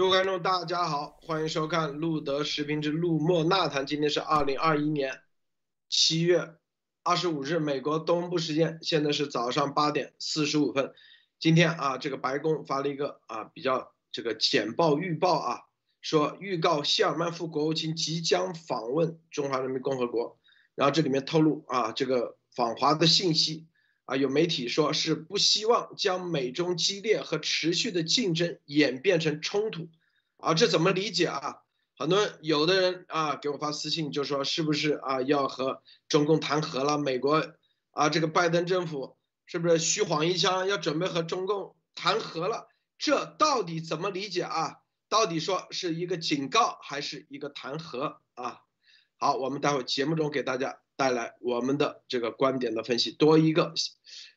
各位观众，大家好，欢迎收看路德时评之路莫纳谈。今天是二零二一年七月二十五日，美国东部时间，现在是早上八点四十五分。今天啊，这个白宫发了一个啊比较这个简报预报啊，说预告谢尔曼副国务卿即将访问中华人民共和国。然后这里面透露啊，这个访华的信息。啊，有媒体说是不希望将美中激烈和持续的竞争演变成冲突，啊，这怎么理解啊？很多有的人啊给我发私信就说是不是啊要和中共谈和了？美国啊这个拜登政府是不是虚晃一枪要准备和中共谈和了？这到底怎么理解啊？到底说是一个警告还是一个谈和啊？好，我们待会节目中给大家。带来我们的这个观点的分析，多一个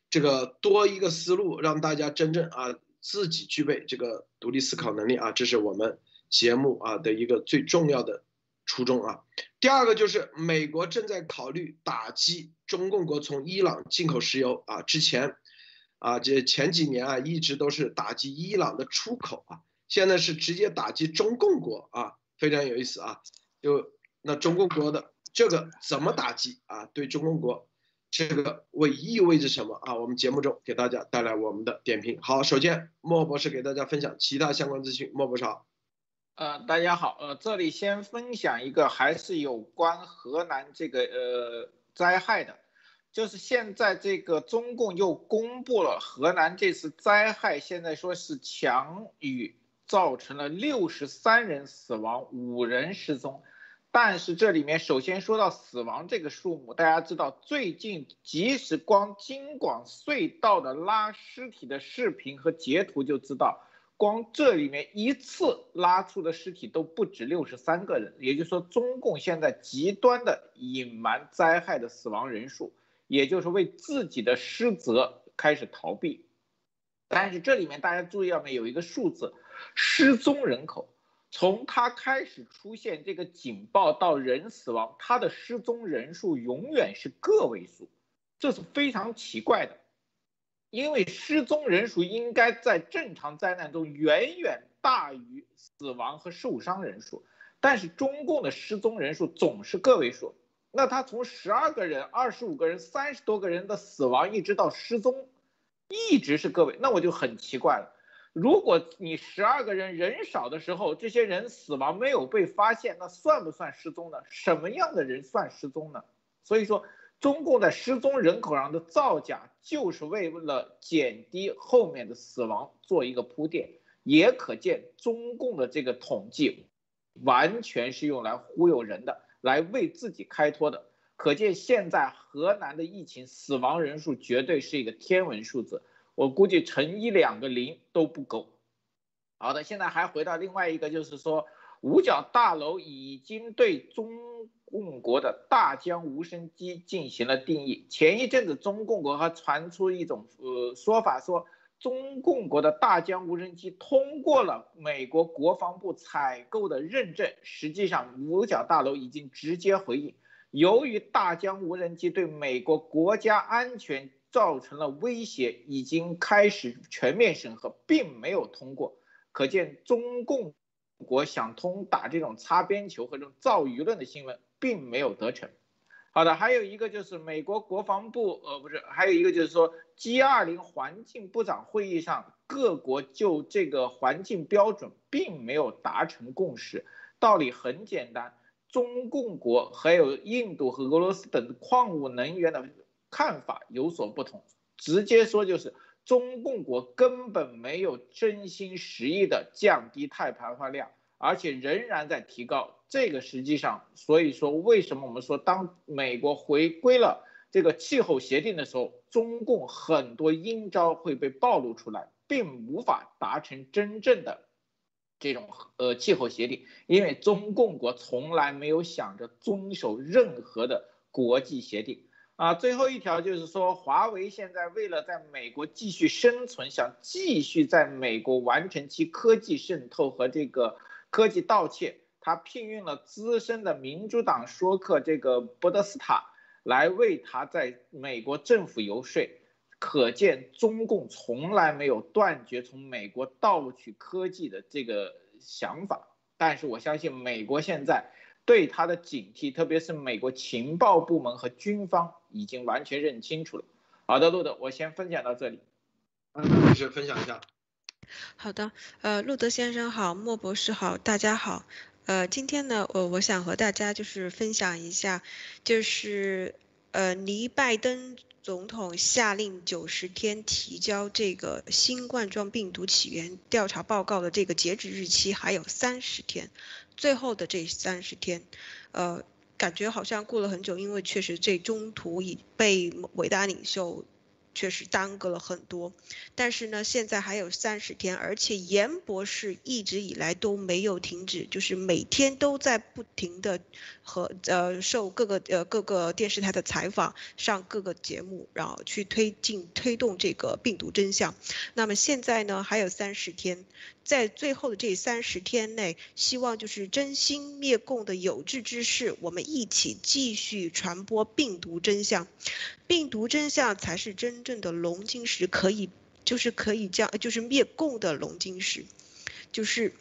这个多一个思路，让大家真正啊自己具备这个独立思考能力啊，这是我们节目啊的一个最重要的初衷啊。第二个就是美国正在考虑打击中共国从伊朗进口石油啊，之前啊这前几年啊一直都是打击伊朗的出口啊，现在是直接打击中共国啊，非常有意思啊，就那中共国的。这个怎么打击啊？对中共国，这个为意味着什么啊？我们节目中给大家带来我们的点评。好，首先莫博士给大家分享其他相关资讯。莫博士好。呃，大家好，呃，这里先分享一个还是有关河南这个呃灾害的，就是现在这个中共又公布了河南这次灾害，现在说是强雨造成了六十三人死亡，五人失踪。但是这里面首先说到死亡这个数目，大家知道最近即使光京广隧道的拉尸体的视频和截图就知道，光这里面一次拉出的尸体都不止六十三个人，也就是说中共现在极端的隐瞒灾害的死亡人数，也就是为自己的失责开始逃避。但是这里面大家注意到没有一个数字，失踪人口。从他开始出现这个警报到人死亡，他的失踪人数永远是个位数，这是非常奇怪的，因为失踪人数应该在正常灾难中远远大于死亡和受伤人数，但是中共的失踪人数总是个位数，那他从十二个人、二十五个人、三十多个人的死亡一直到失踪，一直是个位，那我就很奇怪了。如果你十二个人人少的时候，这些人死亡没有被发现，那算不算失踪呢？什么样的人算失踪呢？所以说，中共在失踪人口上的造假，就是为了减低后面的死亡做一个铺垫。也可见，中共的这个统计，完全是用来忽悠人的，来为自己开脱的。可见，现在河南的疫情死亡人数绝对是一个天文数字。我估计乘一两个零都不够。好的，现在还回到另外一个，就是说五角大楼已经对中共国的大疆无人机进行了定义。前一阵子中共国还传出一种呃说法，说中共国的大疆无人机通过了美国国防部采购的认证。实际上，五角大楼已经直接回应，由于大疆无人机对美国国家安全。造成了威胁，已经开始全面审核，并没有通过。可见中共国想通打这种擦边球和这种造舆论的新闻，并没有得逞。好的，还有一个就是美国国防部，呃，不是，还有一个就是说 G20 环境部长会议上，各国就这个环境标准并没有达成共识。道理很简单，中共国还有印度和俄罗斯等矿物能源的。看法有所不同，直接说就是中共国根本没有真心实意的降低碳排放量，而且仍然在提高。这个实际上，所以说为什么我们说当美国回归了这个气候协定的时候，中共很多阴招会被暴露出来，并无法达成真正的这种呃气候协定，因为中共国从来没有想着遵守任何的国际协定。啊，最后一条就是说，华为现在为了在美国继续生存，想继续在美国完成其科技渗透和这个科技盗窃，他聘用了资深的民主党说客这个博德斯塔来为他在美国政府游说，可见中共从来没有断绝从美国盗取科技的这个想法。但是我相信美国现在对他的警惕，特别是美国情报部门和军方已经完全认清楚了。好的，路德，我先分享到这里。嗯，女士分享一下。好的，呃，路德先生好，莫博士好，大家好。呃，今天呢，我我想和大家就是分享一下，就是呃，离拜登总统下令九十天提交这个新冠状病毒起源调查报告的这个截止日期还有三十天，最后的这三十天，呃，感觉好像过了很久，因为确实这中途已被伟大领袖。确实耽搁了很多，但是呢，现在还有三十天，而且严博士一直以来都没有停止，就是每天都在不停的和呃受各个呃各个电视台的采访，上各个节目，然后去推进推动这个病毒真相。那么现在呢，还有三十天。在最后的这三十天内，希望就是真心灭共的有志之士，我们一起继续传播病毒真相。病毒真相才是真正的龙晶石，可以就是可以将就是灭共的龙晶石，就是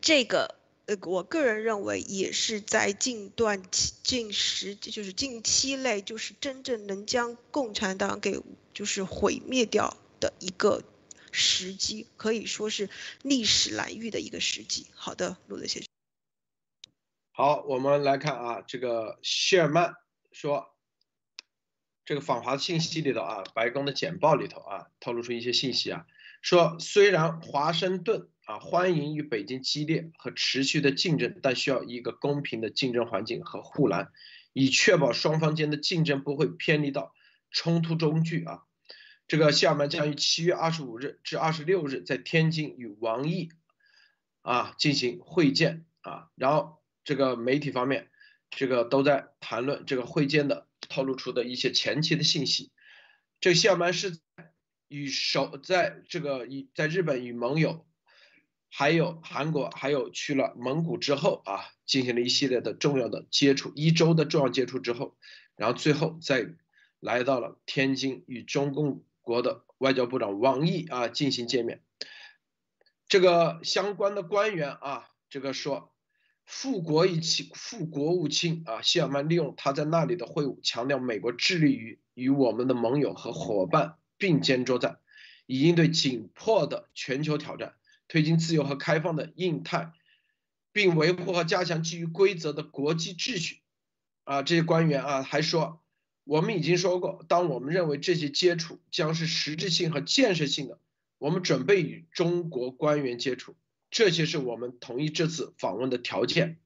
这个呃，我个人认为也是在近段近时就是近期内，就是真正能将共产党给就是毁灭掉的一个。时机可以说是历史蓝玉的一个时机。好的，路德先生。好，我们来看啊，这个谢尔曼说，这个访华信息里头啊，白宫的简报里头啊，透露出一些信息啊，说虽然华盛顿啊欢迎与北京激烈和持续的竞争，但需要一个公平的竞争环境和护栏，以确保双方间的竞争不会偏离到冲突中去啊。这个谢尔曼将于七月二十五日至二十六日在天津与王毅啊进行会见啊，然后这个媒体方面，这个都在谈论这个会见的透露出的一些前期的信息。这个谢尔曼是与首在这个与在日本与盟友，还有韩国，还有去了蒙古之后啊，进行了一系列的重要的接触，一周的重要接触之后，然后最后再来到了天津与中共。国的外交部长王毅啊进行见面，这个相关的官员啊，这个说，副国一卿、副国务卿啊，谢尔曼利用他在那里的会晤，强调美国致力于与我们的盟友和伙伴并肩作战，以应对紧迫的全球挑战，推进自由和开放的印太，并维护和加强基于规则的国际秩序。啊，这些官员啊还说。我们已经说过，当我们认为这些接触将是实质性和建设性的，我们准备与中国官员接触。这些是我们同意这次访问的条件。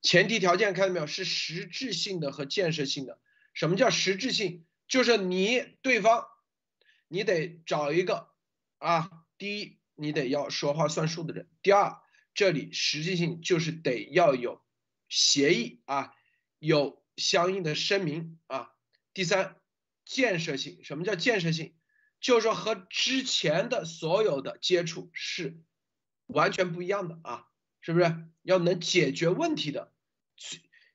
前提条件看到没有？是实质性的和建设性的。什么叫实质性？就是你对方，你得找一个啊，第一，你得要说话算数的人；第二，这里实质性就是得要有协议啊，有。相应的声明啊，第三，建设性。什么叫建设性？就是说和之前的所有的接触是完全不一样的啊，是不是？要能解决问题的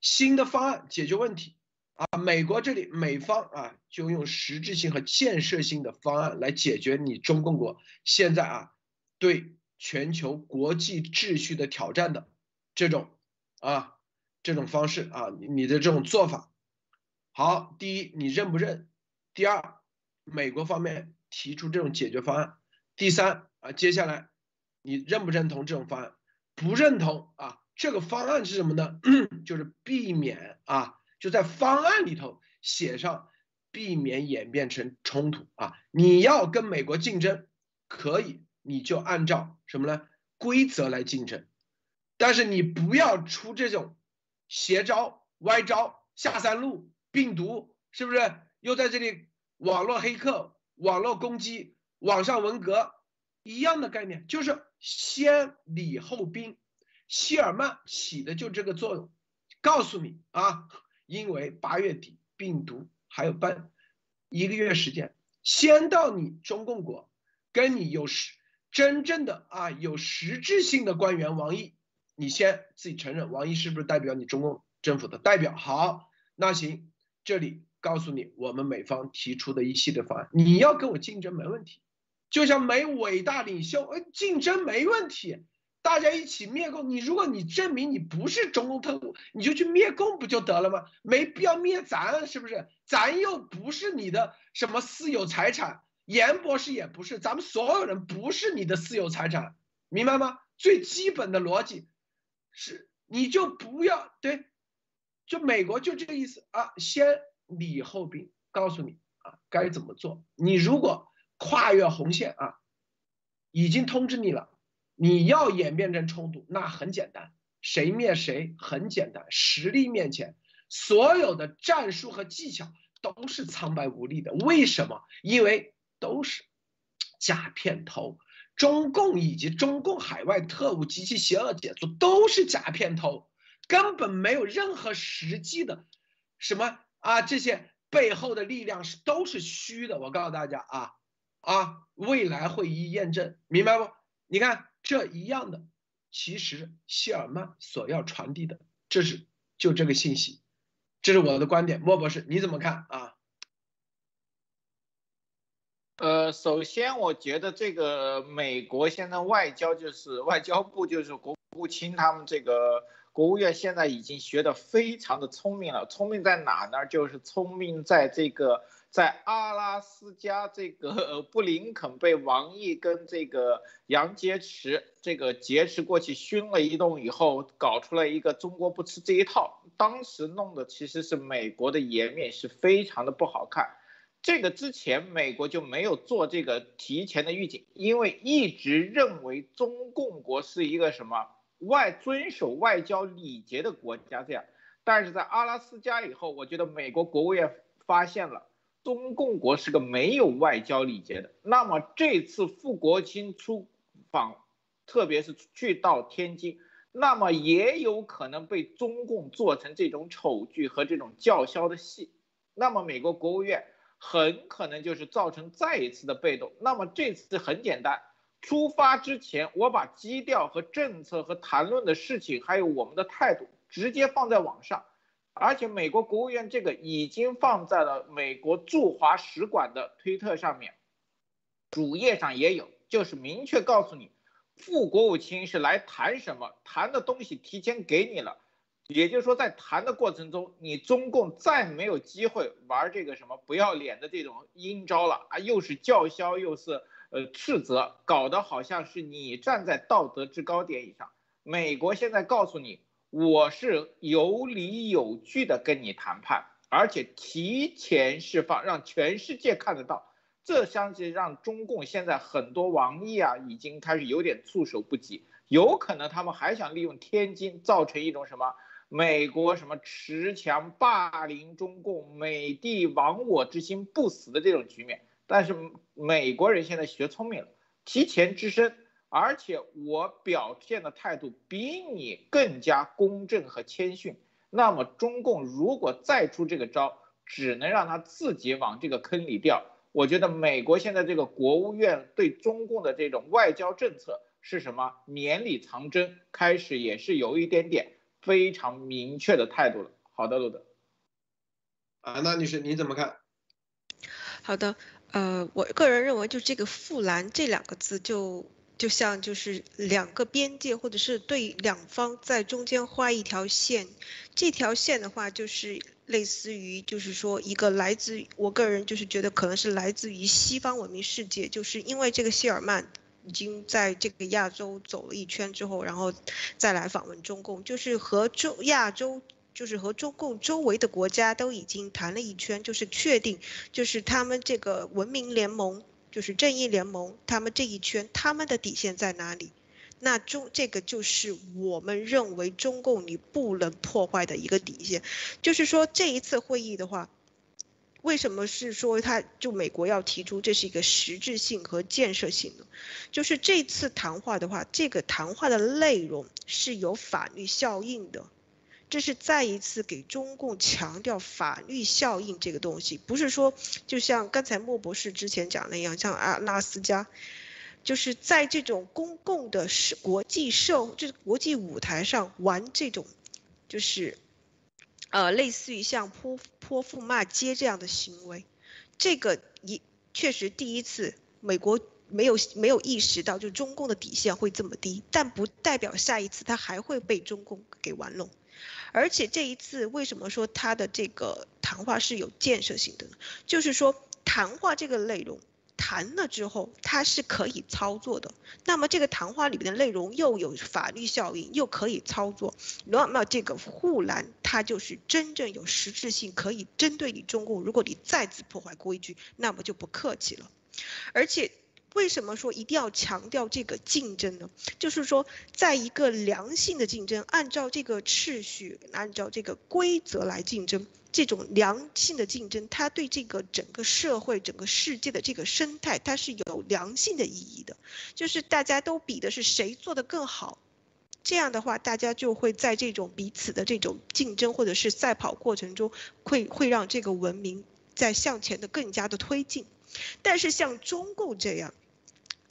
新的方案解决问题啊。美国这里美方啊，就用实质性和建设性的方案来解决你中共国现在啊对全球国际秩序的挑战的这种啊。这种方式啊，你的这种做法，好，第一，你认不认？第二，美国方面提出这种解决方案。第三啊，接下来你认不认同这种方案？不认同啊，这个方案是什么呢？就是避免啊，就在方案里头写上避免演变成冲突啊。你要跟美国竞争，可以，你就按照什么呢？规则来竞争，但是你不要出这种。邪招、歪招、下三路、病毒，是不是又在这里？网络黑客、网络攻击、网上文革，一样的概念，就是先礼后兵。希尔曼起的就这个作用，告诉你啊，因为八月底病毒还有半一个月时间，先到你中共国，跟你有实真正的啊有实质性的官员王毅。你先自己承认王毅是不是代表你中共政府的代表？好，那行，这里告诉你，我们美方提出的一系列方案，你要跟我竞争没问题，就像美伟大领袖，呃，竞争没问题，大家一起灭共。你如果你证明你不是中共特务，你就去灭共不就得了吗？没必要灭咱，是不是？咱又不是你的什么私有财产，严博士也不是，咱们所有人不是你的私有财产，明白吗？最基本的逻辑是，你就不要对，就美国就这个意思啊，先礼后兵，告诉你啊该怎么做。你如果跨越红线啊，已经通知你了。你要演变成冲突，那很简单，谁灭谁很简单。实力面前，所有的战术和技巧都是苍白无力的。为什么？因为都是假片头，中共以及中共海外特务及其邪恶杰作都是假片头，根本没有任何实际的什么啊，这些背后的力量是都是虚的。我告诉大家啊啊，未来会一一验证，明白不？你看。这一样的，其实谢尔曼所要传递的，这是就这个信息，这是我的观点。莫博士，你怎么看啊？呃，首先我觉得这个美国现在外交就是外交部就是国务卿他们这个国务院现在已经学的非常的聪明了，聪明在哪呢？就是聪明在这个。在阿拉斯加，这个 布林肯被王毅跟这个杨洁篪这个劫持过去熏了一顿以后，搞出来一个中国不吃这一套。当时弄的其实是美国的颜面是非常的不好看。这个之前美国就没有做这个提前的预警，因为一直认为中共国是一个什么外遵守外交礼节的国家这样。但是在阿拉斯加以后，我觉得美国国务院发现了。中共国是个没有外交礼节的，那么这次傅国卿出访，特别是去到天津，那么也有可能被中共做成这种丑剧和这种叫嚣的戏，那么美国国务院很可能就是造成再一次的被动。那么这次很简单，出发之前我把基调和政策和谈论的事情，还有我们的态度直接放在网上。而且美国国务院这个已经放在了美国驻华使馆的推特上面，主页上也有，就是明确告诉你，副国务卿是来谈什么，谈的东西提前给你了，也就是说在谈的过程中，你中共再没有机会玩这个什么不要脸的这种阴招了啊，又是叫嚣又是呃斥责，搞得好像是你站在道德制高点以上。美国现在告诉你。我是有理有据的跟你谈判，而且提前释放，让全世界看得到。这相信让中共现在很多王毅啊，已经开始有点措手不及。有可能他们还想利用天津造成一种什么美国什么持强霸凌中共、美帝亡我之心不死的这种局面。但是美国人现在学聪明了，提前支声。而且我表现的态度比你更加公正和谦逊，那么中共如果再出这个招，只能让他自己往这个坑里掉。我觉得美国现在这个国务院对中共的这种外交政策是什么？绵里藏针，开始也是有一点点非常明确的态度了。好的，路德。啊，那女士你怎么看？好的，呃，我个人认为就这个“富兰”这两个字就。就像就是两个边界，或者是对两方在中间画一条线，这条线的话就是类似于就是说一个来自我个人就是觉得可能是来自于西方文明世界，就是因为这个谢尔曼已经在这个亚洲走了一圈之后，然后再来访问中共，就是和中亚洲就是和中共周围的国家都已经谈了一圈，就是确定就是他们这个文明联盟。就是正义联盟，他们这一圈，他们的底线在哪里？那中这个就是我们认为中共你不能破坏的一个底线。就是说这一次会议的话，为什么是说他就美国要提出这是一个实质性和建设性的？就是这次谈话的话，这个谈话的内容是有法律效应的。这是再一次给中共强调法律效应这个东西，不是说就像刚才莫博士之前讲那样，像阿拉斯加，就是在这种公共的社国际社就是国际舞台上玩这种，就是，呃，类似于像泼泼妇骂街这样的行为，这个一确实第一次美国没有没有意识到，就中共的底线会这么低，但不代表下一次他还会被中共给玩弄。而且这一次为什么说他的这个谈话是有建设性的呢？就是说谈话这个内容谈了之后，它是可以操作的。那么这个谈话里面的内容又有法律效应，又可以操作，那么这个护栏它就是真正有实质性，可以针对你中共。如果你再次破坏规矩，那么就不客气了。而且。为什么说一定要强调这个竞争呢？就是说，在一个良性的竞争，按照这个秩序，按照这个规则来竞争，这种良性的竞争，它对这个整个社会、整个世界的这个生态，它是有良性的意义的。就是大家都比的是谁做的更好，这样的话，大家就会在这种彼此的这种竞争或者是赛跑过程中，会会让这个文明在向前的更加的推进。但是像中共这样。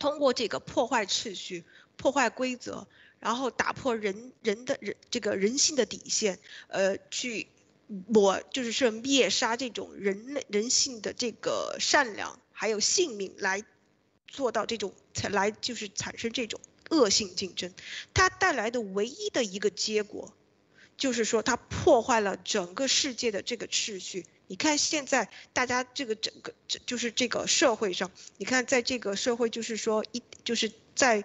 通过这个破坏秩序、破坏规则，然后打破人人的人这个人性的底线，呃，去抹就是说灭杀这种人类人性的这个善良还有性命，来做到这种才来就是产生这种恶性竞争，它带来的唯一的一个结果，就是说它破坏了整个世界的这个秩序。你看现在大家这个整个这就是这个社会上，你看在这个社会就是说一就是在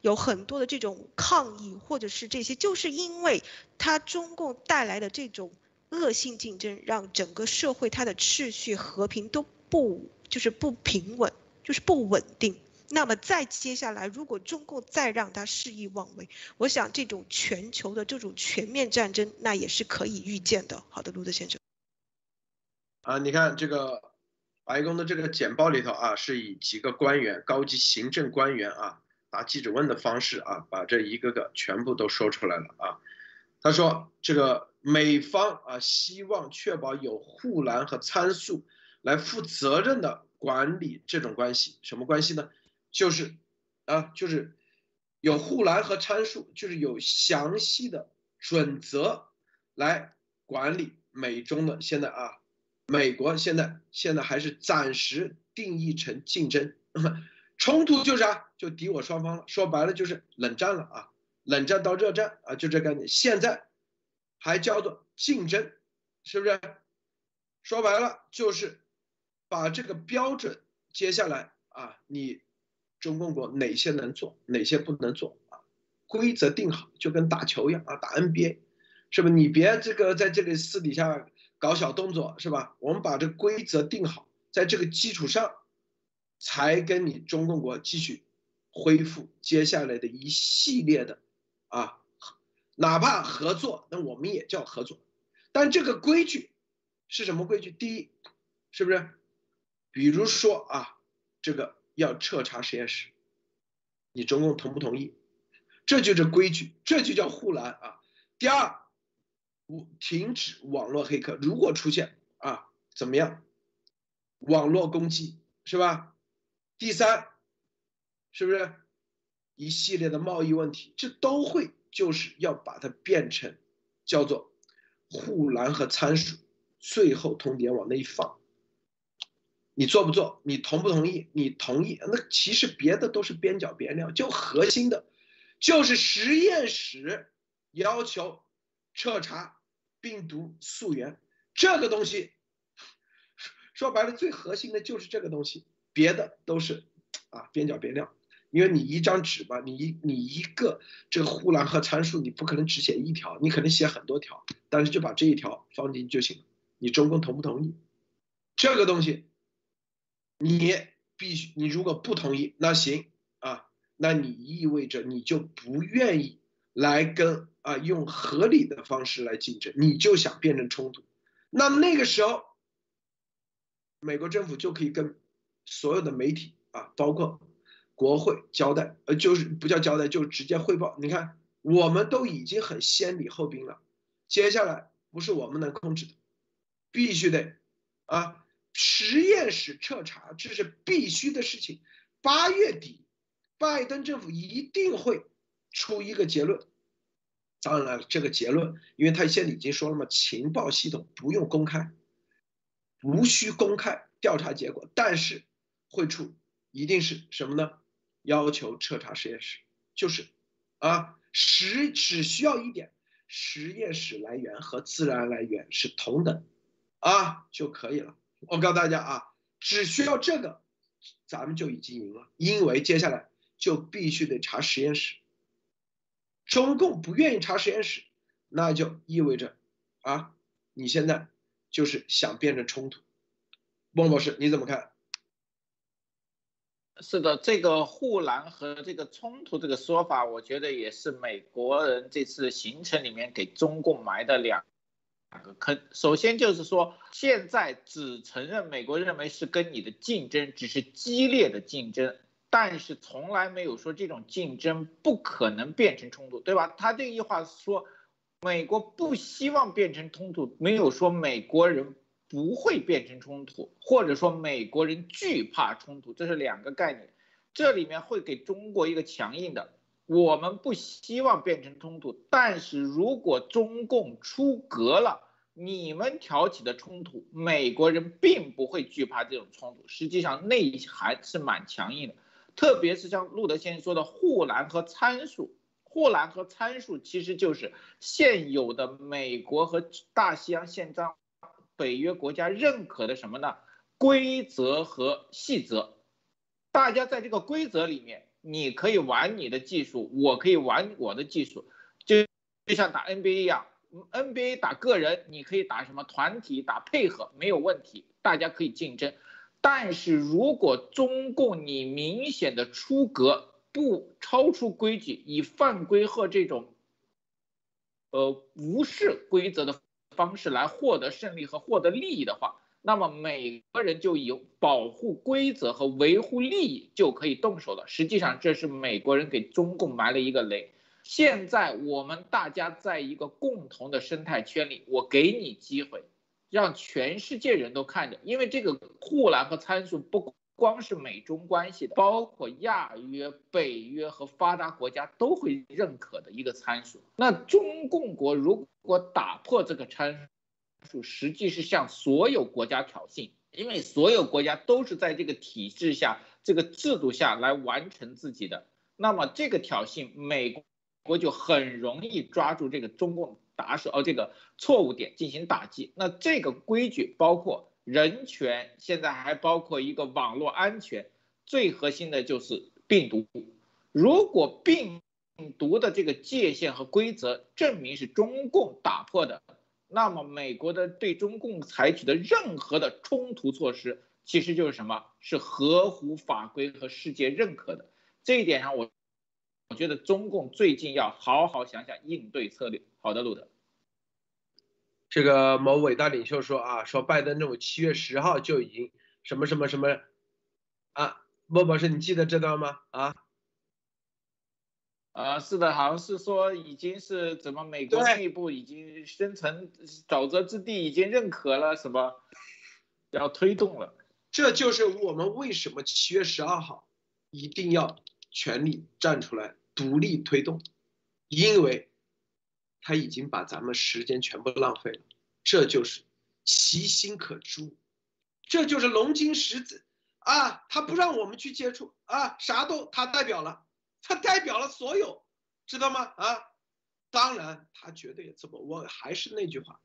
有很多的这种抗议或者是这些，就是因为它中共带来的这种恶性竞争，让整个社会它的秩序和平都不就是不平稳，就是不稳定。那么再接下来，如果中共再让他肆意妄为，我想这种全球的这种全面战争，那也是可以预见的。好的，卢德先生。啊，你看这个白宫的这个简报里头啊，是以几个官员、高级行政官员啊答记者问的方式啊，把这一个个全部都说出来了啊。他说，这个美方啊，希望确保有护栏和参数来负责任的管理这种关系，什么关系呢？就是啊，就是有护栏和参数，就是有详细的准则来管理美中的现在啊。美国现在现在还是暂时定义成竞争，冲突就是啊，就敌我双方了。说白了就是冷战了啊，冷战到热战啊，就这概念。现在还叫做竞争，是不是？说白了就是把这个标准，接下来啊，你中共国哪些能做，哪些不能做啊？规则定好，就跟打球一样啊，打 NBA，是不是？你别这个在这里私底下。搞小动作是吧？我们把这规则定好，在这个基础上，才跟你中共国继续恢复接下来的一系列的啊，哪怕合作，那我们也叫合作。但这个规矩是什么规矩？第一，是不是？比如说啊，这个要彻查实验室，你中共同不同意？这就是规矩，这就叫护栏啊。第二。停止网络黑客，如果出现啊，怎么样？网络攻击是吧？第三，是不是一系列的贸易问题？这都会就是要把它变成叫做护栏和参数，最后通牒往那一放。你做不做？你同不同意？你同意？那其实别的都是边角边料，就核心的，就是实验室要求彻查。病毒溯源这个东西，说白了，最核心的就是这个东西，别的都是啊边角边料。因为你一张纸吧，你一你一个这个护栏和参数，你不可能只写一条，你可能写很多条，但是就把这一条放进就行了。你中共同不同意？这个东西，你必须，你如果不同意，那行啊，那你意味着你就不愿意来跟。啊，用合理的方式来竞争，你就想变成冲突，那那个时候，美国政府就可以跟所有的媒体啊，包括国会交代，呃，就是不叫交代，就直接汇报。你看，我们都已经很先礼后兵了，接下来不是我们能控制的，必须得啊，实验室彻查，这是必须的事情。八月底，拜登政府一定会出一个结论。当然了，这个结论，因为他现在已经说了嘛，情报系统不用公开，无需公开调查结果，但是会出一定是什么呢？要求彻查实验室，就是啊，实只需要一点，实验室来源和自然来源是同等啊就可以了。我告诉大家啊，只需要这个，咱们就已经赢了，因为接下来就必须得查实验室。中共不愿意查实验室，那就意味着啊，你现在就是想变成冲突。孟博士，你怎么看？是的，这个护栏和这个冲突这个说法，我觉得也是美国人这次行程里面给中共埋的两两个坑。首先就是说，现在只承认美国认为是跟你的竞争，只是激烈的竞争，但是从来没有说这种竞争不可能变成冲突，对吧？他这句话说，美国不希望变成冲突，没有说美国人。不会变成冲突，或者说美国人惧怕冲突，这是两个概念。这里面会给中国一个强硬的，我们不希望变成冲突，但是如果中共出格了，你们挑起的冲突，美国人并不会惧怕这种冲突，实际上内涵是蛮强硬的。特别是像路德先生说的护栏和参数，护栏和参数其实就是现有的美国和大西洋宪章。北约国家认可的什么呢？规则和细则，大家在这个规则里面，你可以玩你的技术，我可以玩我的技术，就就像打 NBA 一样，NBA 打个人，你可以打什么团体打配合没有问题，大家可以竞争。但是如果中共你明显的出格，不超出规矩，以犯规和这种，呃无视规则的。方式来获得胜利和获得利益的话，那么每个人就以保护规则和维护利益就可以动手了。实际上，这是美国人给中共埋了一个雷。现在我们大家在一个共同的生态圈里，我给你机会，让全世界人都看着，因为这个护栏和参数不光是美中关系的，包括亚约、北约和发达国家都会认可的一个参数。那中共国如果打破这个参数，实际是向所有国家挑衅，因为所有国家都是在这个体制下、这个制度下来完成自己的。那么这个挑衅，美国就很容易抓住这个中共打手哦这个错误点进行打击。那这个规矩包括。人权现在还包括一个网络安全，最核心的就是病毒。如果病毒的这个界限和规则证明是中共打破的，那么美国的对中共采取的任何的冲突措施，其实就是什么？是合乎法规和世界认可的。这一点上，我我觉得中共最近要好好想想应对策略。好的，路德。这个某伟大领袖说啊，说拜登政府七月十号就已经什么什么什么啊，莫博士，你记得这段吗？啊，啊，是的，好像是说已经是怎么美国内部已经生成沼泽之地，已经认可了什么，要推动了。这就是我们为什么七月十二号一定要全力站出来，独立推动，因为。他已经把咱们时间全部浪费了，这就是其心可诛，这就是龙金石子。啊！他不让我们去接触。啊，啥都他代表了，他代表了所有，知道吗？啊，当然他绝对也这么，我还是那句话，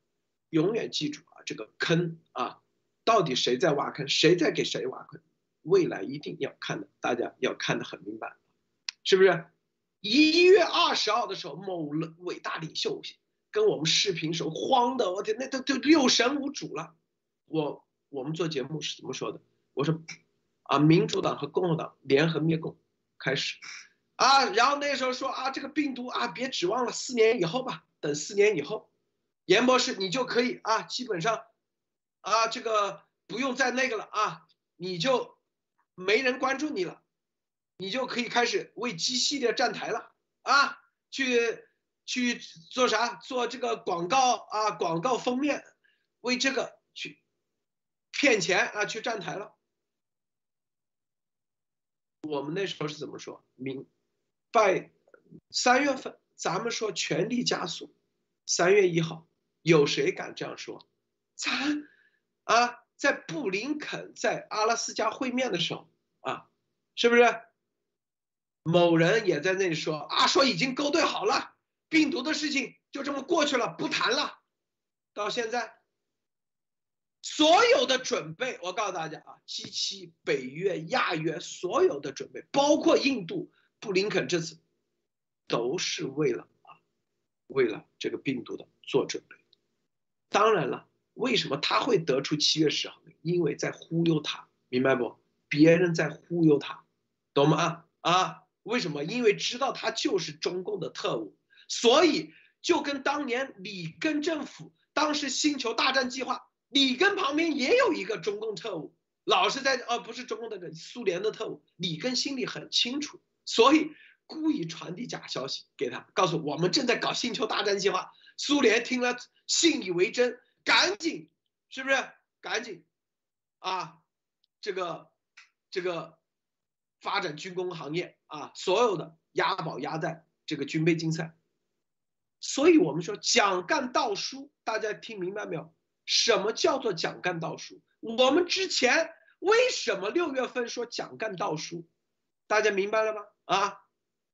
永远记住啊，这个坑。啊，到底谁在挖坑，谁在给谁挖坑，未来一定要看的，大家要看得很明白，是不是？一月二十号的时候，某伟大领袖跟我们视频时候慌的，我天，那都都六神无主了。我我们做节目是怎么说的？我说啊，民主党和共和党联合灭共，开始啊，然后那时候说啊，这个病毒啊，别指望了，四年以后吧，等四年以后，严博士你就可以啊，基本上啊，这个不用再那个了啊，你就没人关注你了。你就可以开始为 G 系列站台了啊！去去做啥？做这个广告啊，广告封面，为这个去骗钱啊，去站台了。我们那时候是怎么说？明拜三月份，咱们说全力加速。三月一号，有谁敢这样说？咱啊，在布林肯在阿拉斯加会面的时候啊。是不是？某人也在那里说啊，说已经勾兑好了，病毒的事情就这么过去了，不谈了。到现在，所有的准备，我告诉大家啊，G 七、北约、亚约所有的准备，包括印度布林肯这次，都是为了啊，为了这个病毒的做准备。当然了，为什么他会得出七月十号？因为在忽悠他，明白不？别人在忽悠他，懂吗？啊？为什么？因为知道他就是中共的特务，所以就跟当年里根政府当时星球大战计划，里根旁边也有一个中共特务，老是在呃不是中共的苏联的特务，里根心里很清楚，所以故意传递假消息给他，告诉我们正在搞星球大战计划。苏联听了信以为真，赶紧，是不是？赶紧，啊，这个，这个。发展军工行业啊，所有的押宝押在这个军备竞赛，所以我们说蒋干盗书，大家听明白没有？什么叫做蒋干盗书？我们之前为什么六月份说蒋干盗书？大家明白了吗？啊，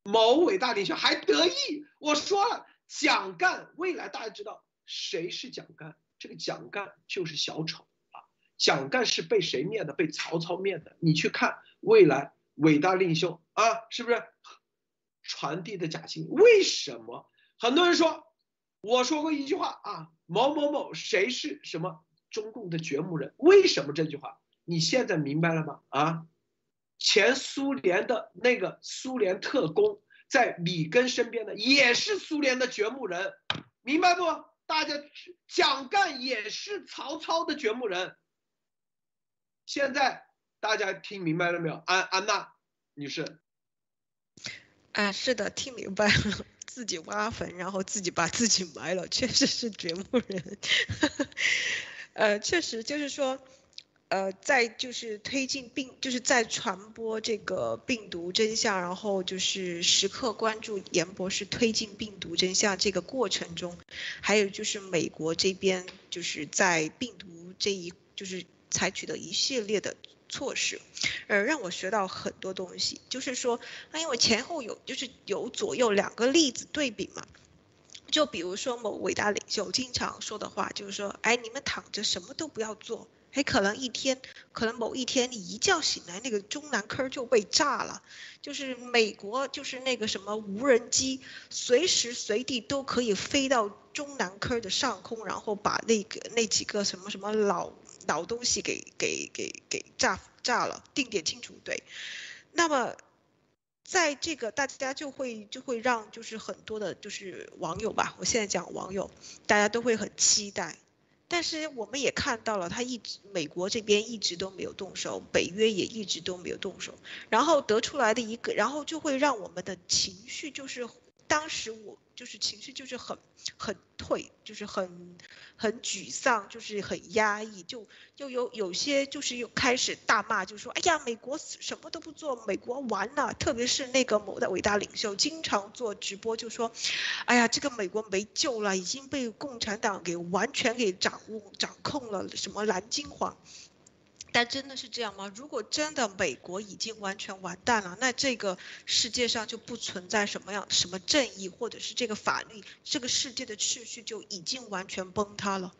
某伟大领袖还得意，我说了，蒋干未来大家知道谁是蒋干？这个蒋干就是小丑啊，蒋干是被谁灭的？被曹操灭的。你去看未来。伟大领袖啊，是不是传递的假信？为什么很多人说？我说过一句话啊，某某某谁是什么中共的掘墓人？为什么这句话？你现在明白了吗？啊，前苏联的那个苏联特工在里根身边的也是苏联的掘墓人，明白不？大家蒋干也是曹操的掘墓人，现在。大家听明白了没有？安安娜女士，啊，是的，听明白了。自己挖坟，然后自己把自己埋了，确实是掘墓人。呃，确实就是说，呃，在就是推进病，就是在传播这个病毒真相，然后就是时刻关注严博士推进病毒真相这个过程中，还有就是美国这边就是在病毒这一就是采取的一系列的。措施，呃，让我学到很多东西。就是说，因为前后有，就是有左右两个例子对比嘛。就比如说某伟大领袖经常说的话，就是说，哎，你们躺着什么都不要做。哎，可能一天，可能某一天你一觉醒来，那个中南坑就被炸了。就是美国，就是那个什么无人机，随时随地都可以飞到中南坑的上空，然后把那个那几个什么什么老。老东西给给给给炸炸了，定点清除对。那么，在这个大家就会就会让就是很多的就是网友吧，我现在讲网友，大家都会很期待。但是我们也看到了，他一直美国这边一直都没有动手，北约也一直都没有动手，然后得出来的一个，然后就会让我们的情绪就是。当时我就是情绪就是很很退，就是很很沮丧，就是很压抑，就又有有些就是又开始大骂，就说哎呀，美国什么都不做，美国完了。特别是那个某的伟大领袖，经常做直播，就说，哎呀，这个美国没救了，已经被共产党给完全给掌握掌控了，什么蓝金黄。但真的是这样吗？如果真的美国已经完全完蛋了，那这个世界上就不存在什么样什么正义，或者是这个法律，这个世界的秩序就已经完全崩塌了。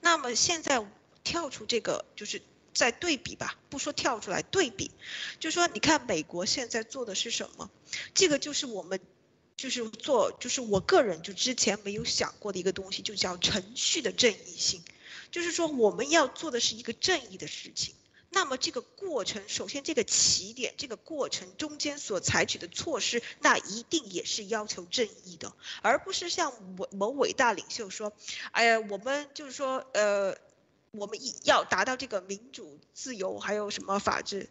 那么现在跳出这个，就是在对比吧，不说跳出来对比，就说你看美国现在做的是什么？这个就是我们就是做，就是我个人就之前没有想过的一个东西，就叫程序的正义性。就是说，我们要做的是一个正义的事情。那么这个过程，首先这个起点，这个过程中间所采取的措施，那一定也是要求正义的，而不是像某某伟大领袖说：“哎呀，我们就是说，呃，我们要达到这个民主、自由，还有什么法治。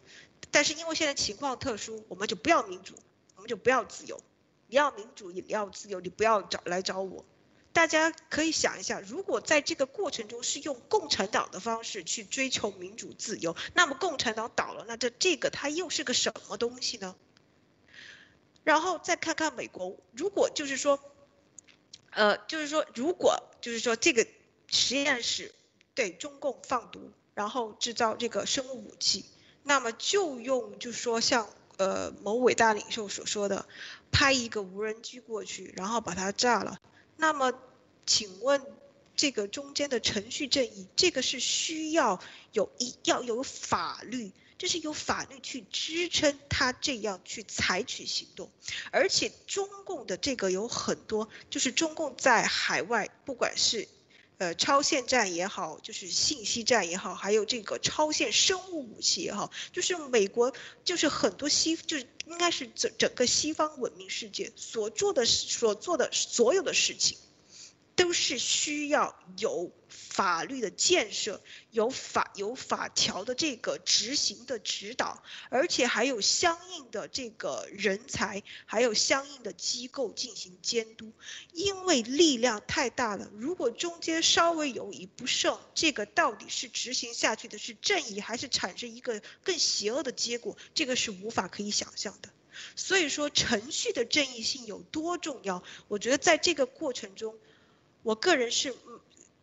但是因为现在情况特殊，我们就不要民主，我们就不要自由。你要民主，也要自由，你不要找来找我。”大家可以想一下，如果在这个过程中是用共产党的方式去追求民主自由，那么共产党倒了，那这这个它又是个什么东西呢？然后再看看美国，如果就是说，呃，就是说，如果就是说这个实验室对中共放毒，然后制造这个生物武器，那么就用就是说像呃某伟大领袖所说的，派一个无人机过去，然后把它炸了。那么，请问这个中间的程序正义，这个是需要有一要有法律，这是有法律去支撑他这样去采取行动。而且中共的这个有很多，就是中共在海外，不管是。呃，超限战也好，就是信息战也好，还有这个超限生物武器也好，就是美国，就是很多西，就是应该是整整个西方文明世界所做的所做的所有的事情。都是需要有法律的建设，有法有法条的这个执行的指导，而且还有相应的这个人才，还有相应的机构进行监督。因为力量太大了，如果中间稍微有一不慎，这个到底是执行下去的是正义，还是产生一个更邪恶的结果，这个是无法可以想象的。所以说，程序的正义性有多重要？我觉得在这个过程中。我个人是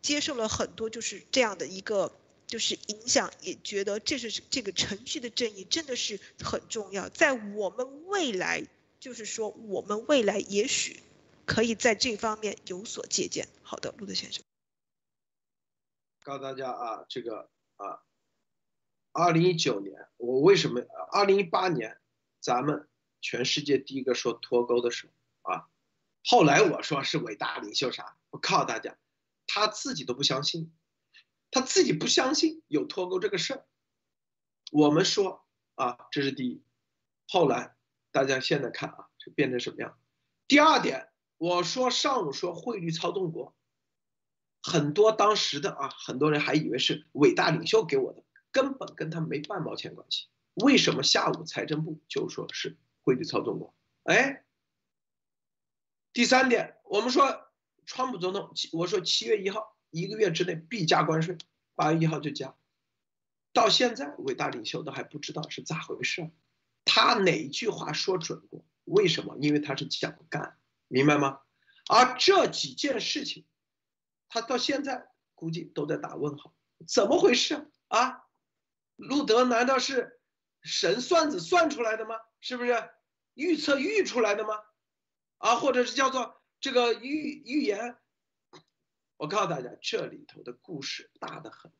接受了很多就是这样的一个就是影响，也觉得这是这个程序的正义真的是很重要，在我们未来就是说我们未来也许可以在这方面有所借鉴。好的，路德先生，告诉大家啊，这个啊，二零一九年我为什么二零一八年咱们全世界第一个说脱钩的时候啊，后来我说是伟大领袖啥？我告诉大家，他自己都不相信，他自己不相信有脱钩这个事儿。我们说啊，这是第一。后来大家现在看啊，就变成什么样？第二点，我说上午说汇率操纵国，很多当时的啊，很多人还以为是伟大领袖给我的，根本跟他没半毛钱关系。为什么下午财政部就说是汇率操纵国？哎，第三点，我们说。川普总统，我说七月一号一个月之内必加关税，八月一号就加。到现在，伟大领袖都还不知道是咋回事。他哪句话说准过？为什么？因为他是想干，明白吗？而这几件事情，他到现在估计都在打问号。怎么回事啊？路德难道是神算子算出来的吗？是不是预测预出来的吗？啊，或者是叫做？这个预预言，我告诉大家，这里头的故事大得很。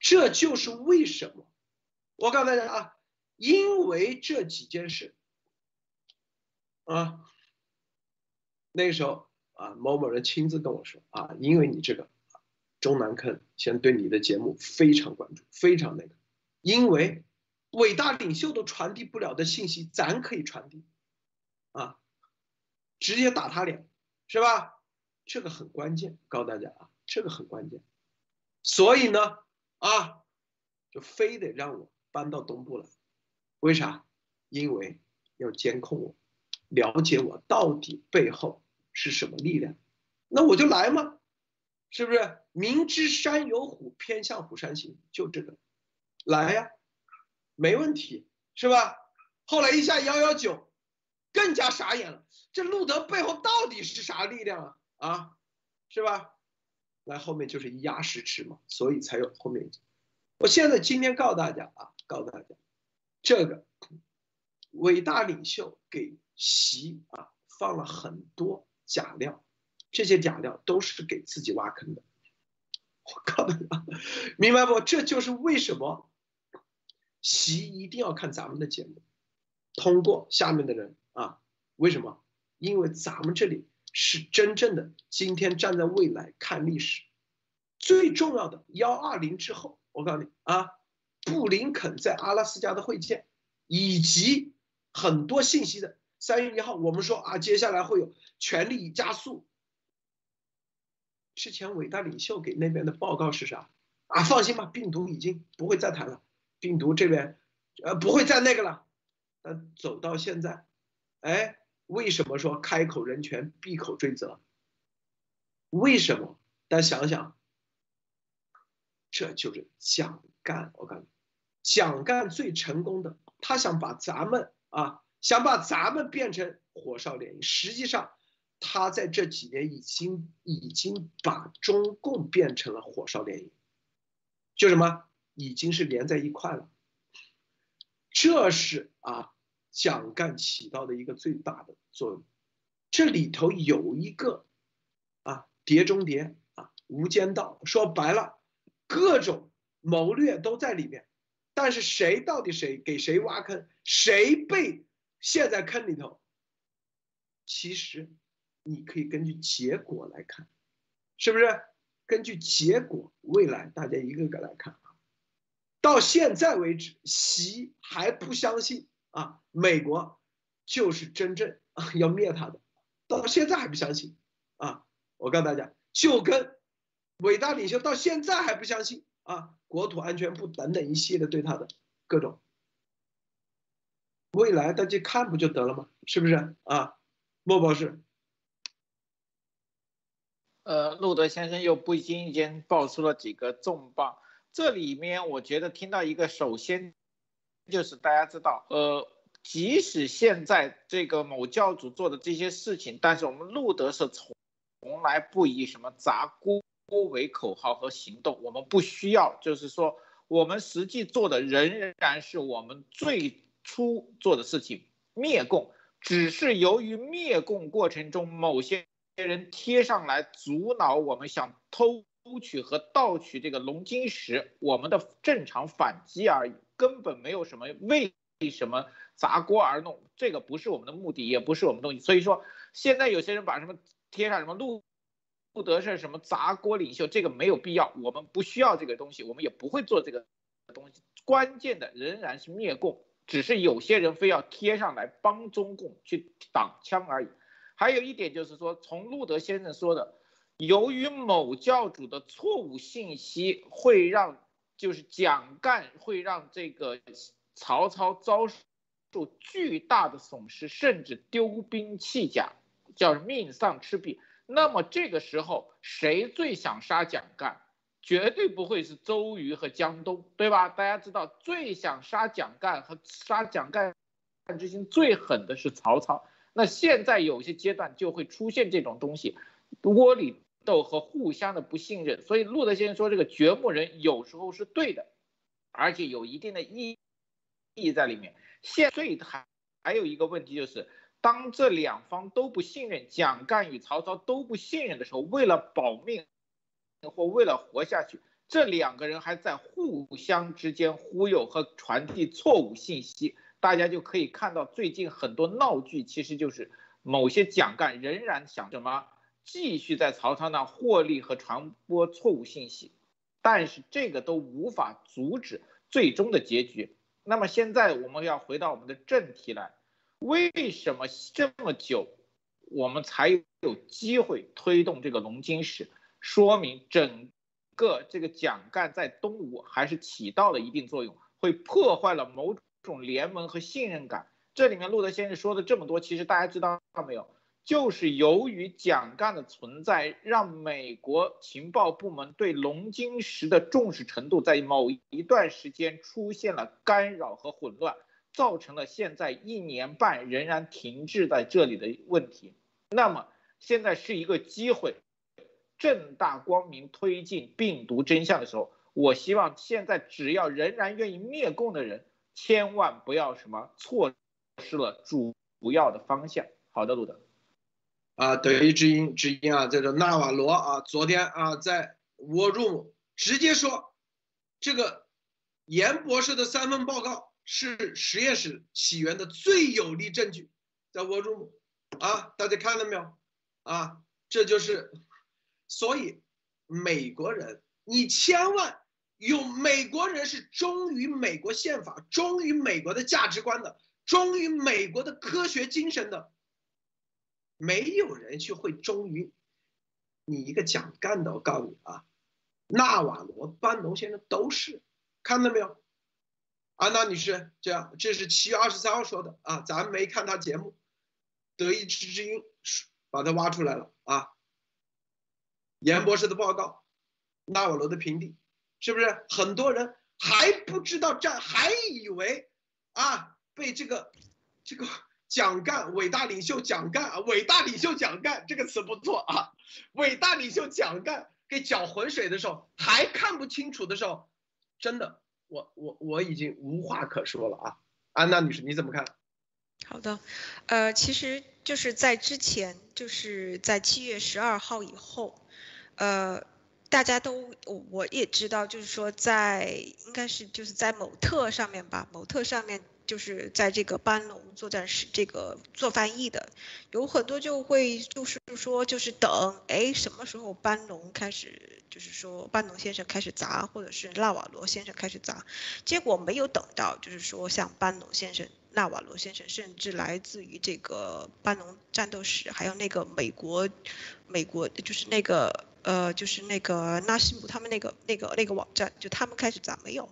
这就是为什么，我告诉大家啊，因为这几件事，啊，那时候啊，某某人亲自跟我说啊，因为你这个中南坑，现在对你的节目非常关注，非常那个，因为伟大领袖都传递不了的信息，咱可以传递，啊。直接打他脸，是吧？这个很关键，告诉大家啊，这个很关键。所以呢，啊，就非得让我搬到东部来，为啥？因为要监控我，了解我到底背后是什么力量。那我就来嘛，是不是？明知山有虎，偏向虎山行，就这个，来呀，没问题，是吧？后来一下幺幺九。更加傻眼了，这路德背后到底是啥力量啊？啊，是吧？来后面就是压实吃嘛，所以才有后面。我现在今天告诉大家啊，告诉大家，这个伟大领袖给习啊放了很多假料，这些假料都是给自己挖坑的。我告诉大家，明白不？这就是为什么习一定要看咱们的节目，通过下面的人。啊，为什么？因为咱们这里是真正的今天站在未来看历史，最重要的幺二零之后，我告诉你啊，布林肯在阿拉斯加的会见，以及很多信息的三月一号，我们说啊，接下来会有全力加速。之前伟大领袖给那边的报告是啥？啊，放心吧，病毒已经不会再谈了，病毒这边呃不会再那个了。但走到现在。哎，为什么说开口人权，闭口追责？为什么？大家想想，这就是蒋干。我告诉你，蒋干最成功的，他想把咱们啊，想把咱们变成火烧连营。实际上，他在这几年已经已经把中共变成了火烧连营，就什么，已经是连在一块了。这是啊蒋干起到的一个最大的作用。这里头有一个啊碟中谍啊无间道，说白了，各种谋略都在里面。但是谁到底谁给谁挖坑，谁被陷在坑里头？其实你可以根据结果来看，是不是？根据结果，未来大家一个个来看啊。到现在为止，习还不相信啊，美国就是真正啊要灭他的，到现在还不相信啊。我告诉大家，就跟伟大领袖到现在还不相信啊，国土安全部等等一系列对他的各种未来，大家看不就得了吗？是不是啊？莫博士。呃，路德先生又不经意间爆出了几个重磅。这里面我觉得听到一个，首先就是大家知道，呃，即使现在这个某教主做的这些事情，但是我们路德是从从来不以什么砸锅为口号和行动，我们不需要，就是说我们实际做的仍然是我们最初做的事情，灭共，只是由于灭共过程中某些。些人贴上来阻挠我们想偷取和盗取这个龙晶石，我们的正常反击而已，根本没有什么为什么砸锅而弄，这个不是我们的目的，也不是我们东西。所以说，现在有些人把什么贴上什么路路德是什么砸锅领袖，这个没有必要，我们不需要这个东西，我们也不会做这个东西。关键的仍然是灭共，只是有些人非要贴上来帮中共去挡枪而已。还有一点就是说，从路德先生说的，由于某教主的错误信息，会让就是蒋干会让这个曹操遭受巨大的损失，甚至丢兵弃甲，叫命丧赤壁。那么这个时候，谁最想杀蒋干？绝对不会是周瑜和江东，对吧？大家知道，最想杀蒋干和杀蒋干之心最狠的是曹操。那现在有些阶段就会出现这种东西，窝里斗和互相的不信任，所以路德先生说这个掘墓人有时候是对的，而且有一定的意义在里面。现最还还有一个问题就是，当这两方都不信任，蒋干与曹操都不信任的时候，为了保命或为了活下去，这两个人还在互相之间忽悠和传递错误信息。大家就可以看到，最近很多闹剧，其实就是某些蒋干仍然想什么，继续在曹操那获利和传播错误信息，但是这个都无法阻止最终的结局。那么现在我们要回到我们的正题来，为什么这么久我们才有机会推动这个龙金石？说明整个这个蒋干在东吴还是起到了一定作用，会破坏了某。种联盟和信任感，这里面路德先生说的这么多，其实大家知道没有？就是由于蒋干的存在，让美国情报部门对龙晶石的重视程度，在某一段时间出现了干扰和混乱，造成了现在一年半仍然停滞在这里的问题。那么现在是一个机会，正大光明推进病毒真相的时候，我希望现在只要仍然愿意灭共的人。千万不要什么错失了主要的方向。好的，路德。啊，德意之音之音啊，这个纳瓦罗啊，昨天啊在 War Room 直接说，这个严博士的三份报告是实验室起源的最有力证据，在 War Room 啊，大家看到没有？啊，这就是，所以美国人，你千万。有美国人是忠于美国宪法、忠于美国的价值观的、忠于美国的科学精神的，没有人去会忠于你一个蒋干的。我告诉你啊，纳瓦罗、班农先生都是，看到没有？安娜女士，这样，这是七月二十三号说的啊，咱没看他节目，德意志之音把他挖出来了啊。严博士的报告，纳瓦罗的评定。是不是很多人还不知道这，还以为啊被这个这个蒋干伟大领袖蒋干啊伟大领袖蒋干这个词不错啊，伟大领袖蒋干给搅浑水的时候，还看不清楚的时候，真的我我我已经无话可说了啊，安娜女士，你怎么看？好的，呃，其实就是在之前，就是在七月十二号以后，呃，大家都我也知道，就是说在应该是就是在某特上面吧，某特上面。就是在这个班农作战室，这个做翻译的，有很多就会就是说就是等，哎，什么时候班农开始，就是说班农先生开始砸，或者是纳瓦罗先生开始砸，结果没有等到，就是说像班农先生、纳瓦罗先生，甚至来自于这个班农战斗室，还有那个美国，美国就是那个呃，就是那个纳西姆他们那个那个那个网站，就他们开始砸没有。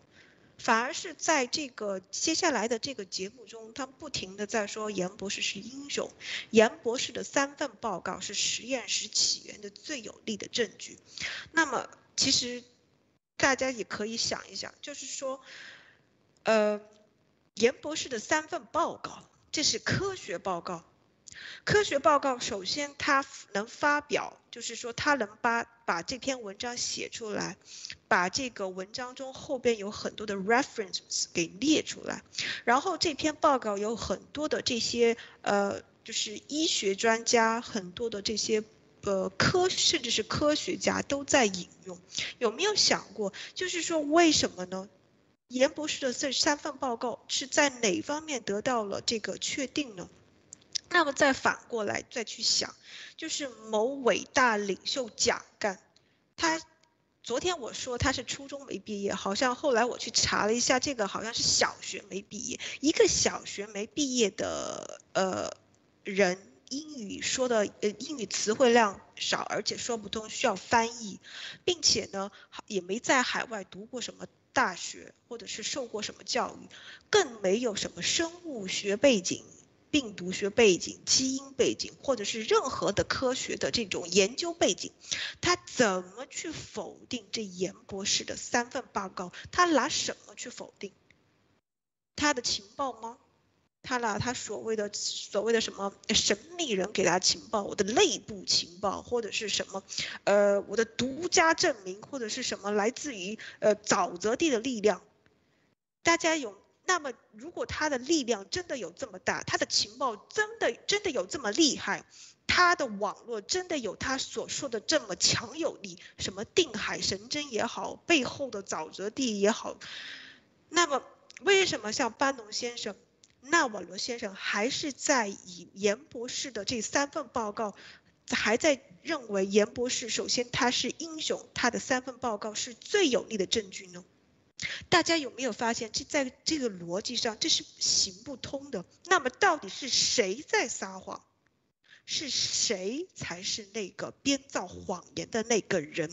反而是在这个接下来的这个节目中，他们不停的在说严博士是英雄，严博士的三份报告是实验室起源的最有力的证据。那么，其实大家也可以想一想，就是说，呃，严博士的三份报告，这是科学报告。科学报告首先他能发表，就是说他能把把这篇文章写出来，把这个文章中后边有很多的 references 给列出来，然后这篇报告有很多的这些呃，就是医学专家，很多的这些呃科甚至是科学家都在引用。有没有想过，就是说为什么呢？严博士的这三份报告是在哪方面得到了这个确定呢？那么再反过来再去想，就是某伟大领袖蒋干，他昨天我说他是初中没毕业，好像后来我去查了一下，这个好像是小学没毕业。一个小学没毕业的呃人，英语说的呃英语词汇量少，而且说不通，需要翻译，并且呢也没在海外读过什么大学，或者是受过什么教育，更没有什么生物学背景。病毒学背景、基因背景，或者是任何的科学的这种研究背景，他怎么去否定这严博士的三份报告？他拿什么去否定？他的情报吗？他拿他所谓的所谓的什么神秘人给他情报？我的内部情报，或者是什么？呃，我的独家证明，或者是什么来自于呃沼泽地的力量？大家有？那么，如果他的力量真的有这么大，他的情报真的真的有这么厉害，他的网络真的有他所说的这么强有力，什么定海神针也好，背后的沼泽地也好，那么为什么像班农先生、纳瓦罗先生还是在以严博士的这三份报告，还在认为严博士首先他是英雄，他的三份报告是最有力的证据呢？大家有没有发现，这在这个逻辑上这是行不通的？那么到底是谁在撒谎？是谁才是那个编造谎言的那个人？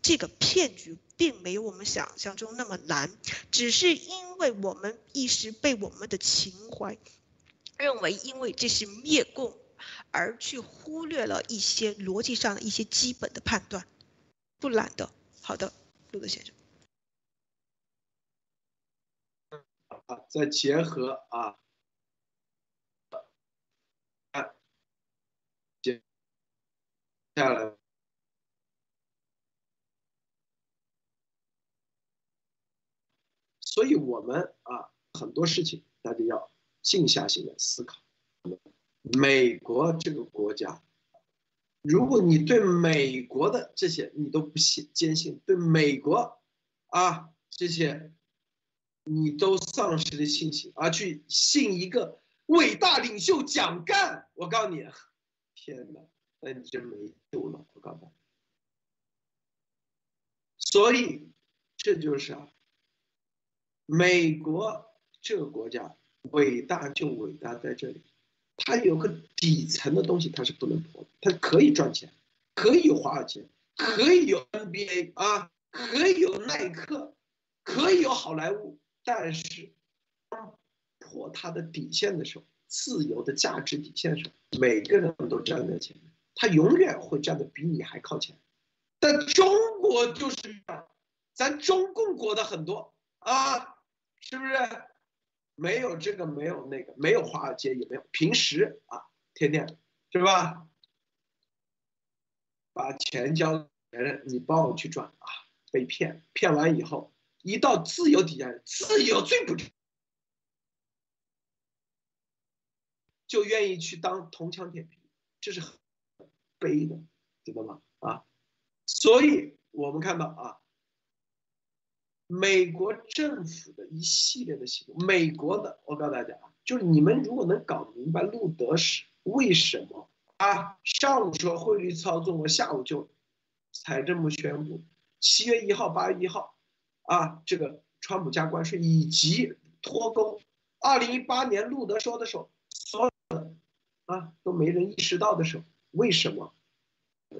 这个骗局并没有我们想象中那么难，只是因为我们一时被我们的情怀认为，因为这是灭共，而去忽略了一些逻辑上的一些基本的判断。不然的，好的，陆德先生。啊，再结合啊，接下来，所以我们啊，很多事情大家要静下心来思考。美国这个国家，如果你对美国的这些你都不信坚信，对美国啊这些。你都丧失了信心，而去信一个伟大领袖蒋干，我告诉你，天哪，那你就没救了。我告诉你，所以这就是啊，美国这个国家伟大就伟大在这里，它有个底层的东西，它是不能破的，它可以赚钱，可以有华尔街，可以有 NBA 啊，可以有耐克，可以有好莱坞。但是，破他的底线的时候，自由的价值底线的时候，每个人都站在前面，他永远会站的比你还靠前。但中国就是，咱中共国的很多啊，是不是？没有这个，没有那个，没有华尔街，也没有平时啊，天天是吧？把钱交别人，你帮我去赚啊，被骗，骗完以后。一到自由底下，自由最不就愿意去当铜墙铁壁，这是很悲的，知道吗？啊，所以我们看到啊，美国政府的一系列的行动，美国的，我告诉大家啊，就是你们如果能搞明白路德是为什么啊，上午说汇率操纵，我下午就财政部宣布七月一号、八月一号啊，这个川普加关税以及脱钩。二零一八年路德说的时候，所有的啊都没人意识到的时候，为什么？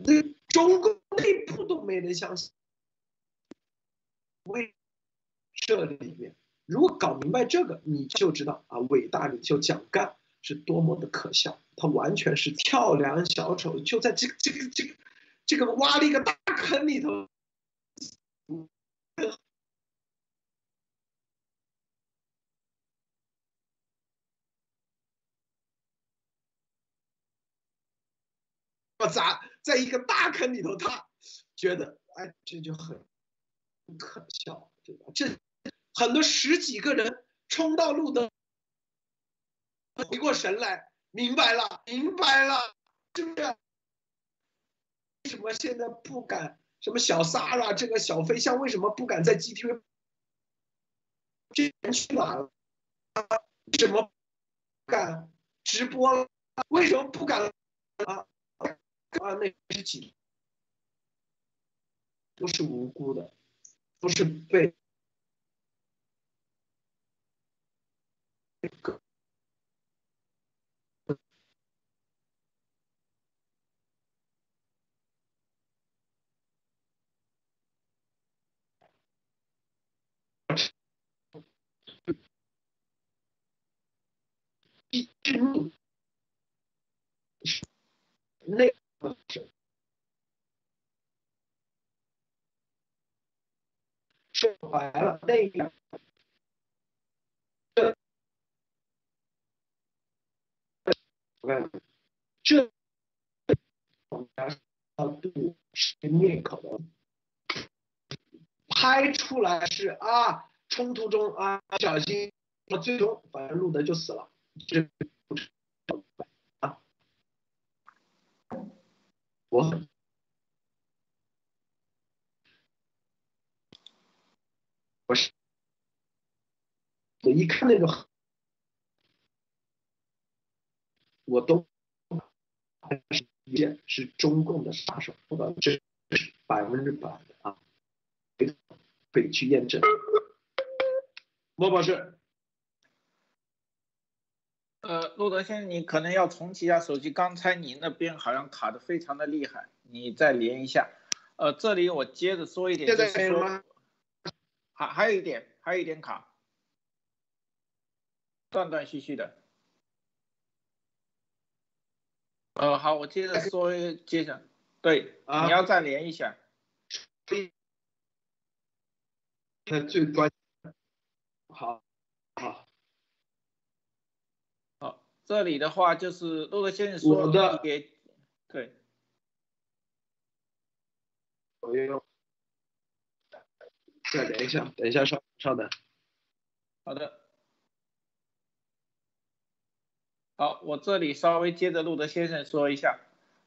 这中共内部都没人相信。为这里面，如果搞明白这个，你就知道啊，伟大领袖蒋干是多么的可笑。他完全是跳梁小丑，就在这个这个这个这个挖了一个大坑里头。砸在一个大坑里头，他觉得哎，这就很可笑，对吧？这很多十几个人冲到路灯，回过神来，明白了，明白了，是不是？为什么现在不敢？什么小 Sara 这个小飞象为什么不敢在 GTV？这人去哪了？为什么敢直播了？为什么不敢啊？啊，那是几？都是无辜的，都是被 那个那。说白了，那个这这啊对是灭口的，拍出来是啊，冲突中啊，不小心，最终反正路德就死了，这啊，我。不是，我一看那个，我都是是中共的杀手，这是百分之百的啊，可以去验证。莫博士，呃，路德先生，你可能要重启一下手机，刚才你那边好像卡的非常的厉害，你再连一下。呃，这里我接着说一点，就是说。还还有一点，还有一点卡，断断续续的。呃，好，我接着说，接着，对，你要再连一下。那最关，好，好，好，这里的话就是陆德先生说的，给，对，我用。再等一下，等一下，稍稍等。好的。好，我这里稍微接着路德先生说一下，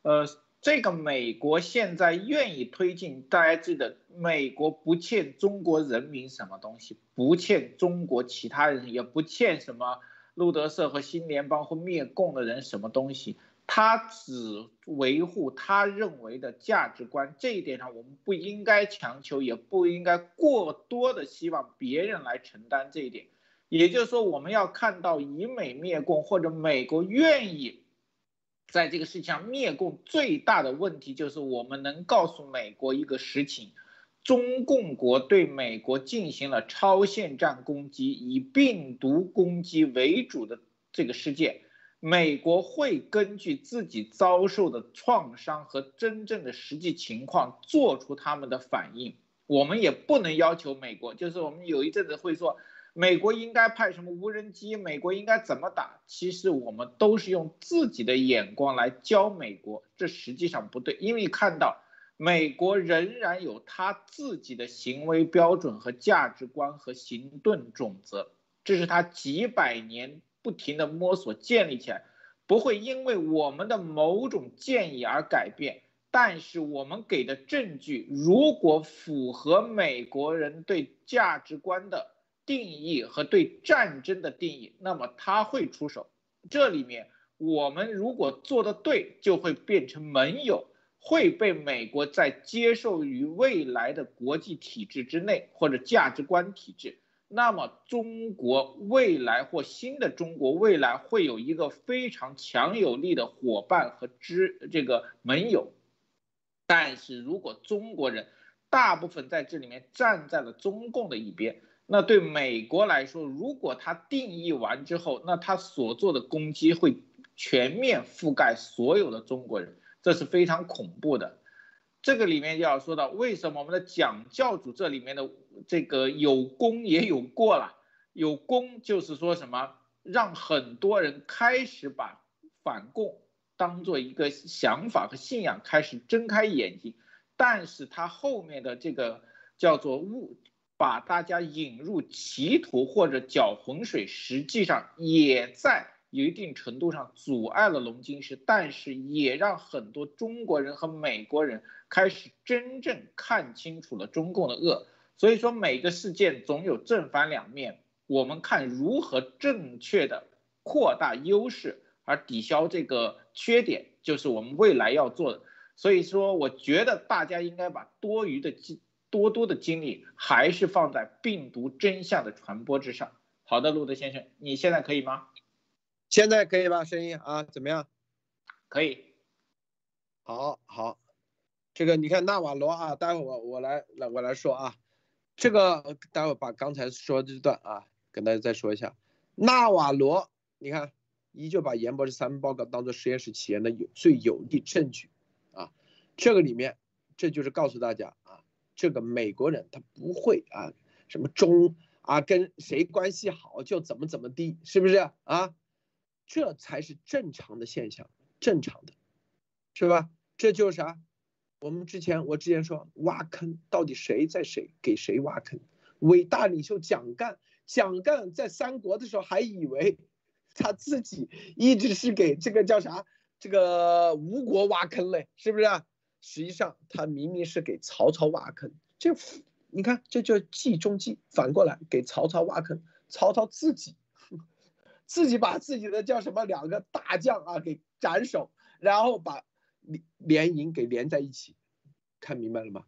呃，这个美国现在愿意推进，大家记得，美国不欠中国人民什么东西，不欠中国其他人，也不欠什么路德社和新联邦或灭共的人什么东西。他只维护他认为的价值观，这一点上我们不应该强求，也不应该过多的希望别人来承担这一点。也就是说，我们要看到以美灭共，或者美国愿意在这个事情上灭共，最大的问题就是我们能告诉美国一个实情：中共国对美国进行了超限战攻击，以病毒攻击为主的这个世界。美国会根据自己遭受的创伤和真正的实际情况做出他们的反应。我们也不能要求美国，就是我们有一阵子会说，美国应该派什么无人机，美国应该怎么打。其实我们都是用自己的眼光来教美国，这实际上不对，因为看到美国仍然有他自己的行为标准和价值观和行动准则，这是他几百年。不停的摸索建立起来，不会因为我们的某种建议而改变。但是我们给的证据如果符合美国人对价值观的定义和对战争的定义，那么他会出手。这里面我们如果做的对，就会变成盟友，会被美国在接受于未来的国际体制之内或者价值观体制。那么中国未来或新的中国未来会有一个非常强有力的伙伴和支这个盟友。但是如果中国人大部分在这里面站在了中共的一边，那对美国来说，如果他定义完之后，那他所做的攻击会全面覆盖所有的中国人，这是非常恐怖的。这个里面就要说到，为什么我们的蒋教主这里面的这个有功也有过了，有功就是说什么，让很多人开始把反共。当做一个想法和信仰开始睁开眼睛，但是他后面的这个叫做误，把大家引入歧途或者搅浑水，实际上也在有一定程度上阻碍了龙金石，但是也让很多中国人和美国人开始真正看清楚了中共的恶。所以说每个事件总有正反两面，我们看如何正确的扩大优势。而抵消这个缺点，就是我们未来要做的。所以说，我觉得大家应该把多余的精多多的精力，还是放在病毒真相的传播之上。好的，路德先生，你现在可以吗？现在可以吧？声音啊，怎么样？可以。好好，这个你看纳瓦罗啊，待会我我来来我来说啊，这个待会把刚才说这段啊，跟大家再说一下。纳瓦罗，你看。依旧把严博士三份报告当做实验室起源的有最有力证据，啊，这个里面这就是告诉大家啊，这个美国人他不会啊什么中啊跟谁关系好就怎么怎么地，是不是啊？这才是正常的现象，正常的，是吧？这就是啥？我们之前我之前说挖坑，到底谁在谁给谁挖坑？伟大领袖蒋干，蒋干在三国的时候还以为。他自己一直是给这个叫啥这个吴国挖坑嘞，是不是？实际上他明明是给曹操挖坑，这你看这叫计中计，反过来给曹操挖坑，曹操自己自己把自己的叫什么两个大将啊给斩首，然后把连营给连在一起，看明白了吗？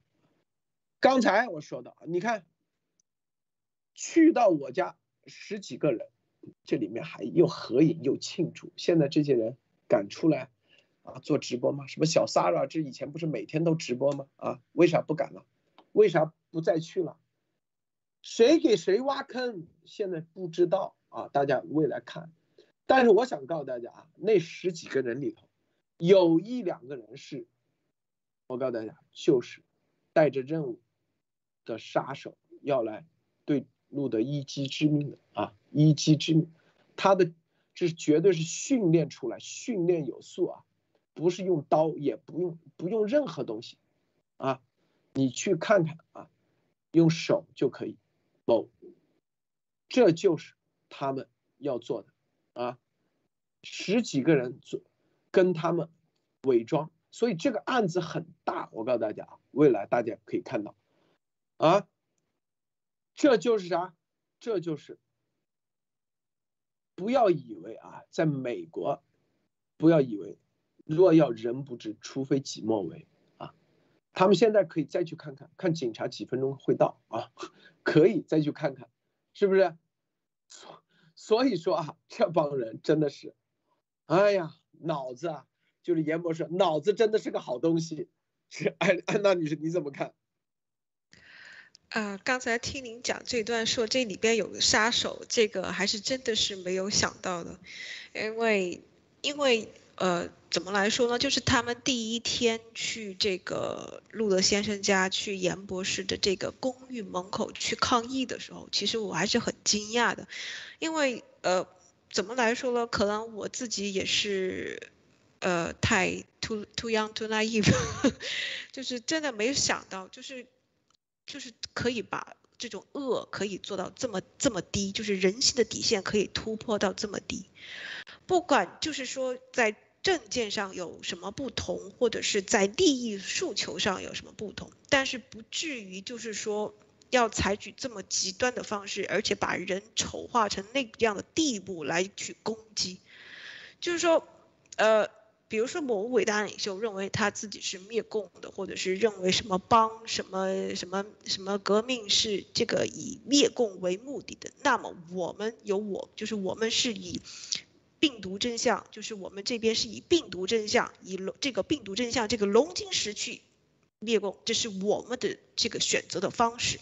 刚才我说的，你看去到我家十几个人。这里面还又合影又庆祝，现在这些人敢出来啊做直播吗？什么小 Sara，这以前不是每天都直播吗？啊，为啥不敢了？为啥不再去了？谁给谁挖坑？现在不知道啊，大家未来看。但是我想告诉大家啊，那十几个人里头，有一两个人是，我告诉大家，就是带着任务的杀手要来对。路德一击致命的啊，一击致命，他的这绝对是训练出来，训练有素啊，不是用刀，也不用不用任何东西啊，你去看看啊，用手就可以某，这就是他们要做的啊，十几个人做跟他们伪装，所以这个案子很大，我告诉大家啊，未来大家可以看到啊。这就是啥？这就是不要以为啊，在美国，不要以为若要人不知，除非己莫为啊。他们现在可以再去看看，看警察几分钟会到啊，可以再去看看，是不是？所以说啊，这帮人真的是，哎呀，脑子啊，就是严博士，脑子真的是个好东西。是安安娜女士，你怎么看？啊，刚才听您讲这段，说这里边有个杀手，这个还是真的是没有想到的，因为，因为，呃，怎么来说呢？就是他们第一天去这个路德先生家，去严博士的这个公寓门口去抗议的时候，其实我还是很惊讶的，因为，呃，怎么来说呢？可能我自己也是，呃，太 too too young too naive，就是真的没有想到，就是。就是可以把这种恶可以做到这么这么低，就是人性的底线可以突破到这么低。不管就是说在政见上有什么不同，或者是在利益诉求上有什么不同，但是不至于就是说要采取这么极端的方式，而且把人丑化成那样的地步来去攻击。就是说，呃。比如说，某伟大领袖认为他自己是灭共的，或者是认为什么帮什么什么什么革命是这个以灭共为目的的，那么我们有我，就是我们是以病毒真相，就是我们这边是以病毒真相，以这个病毒真相这个龙晶石去。灭共，这是我们的这个选择的方式。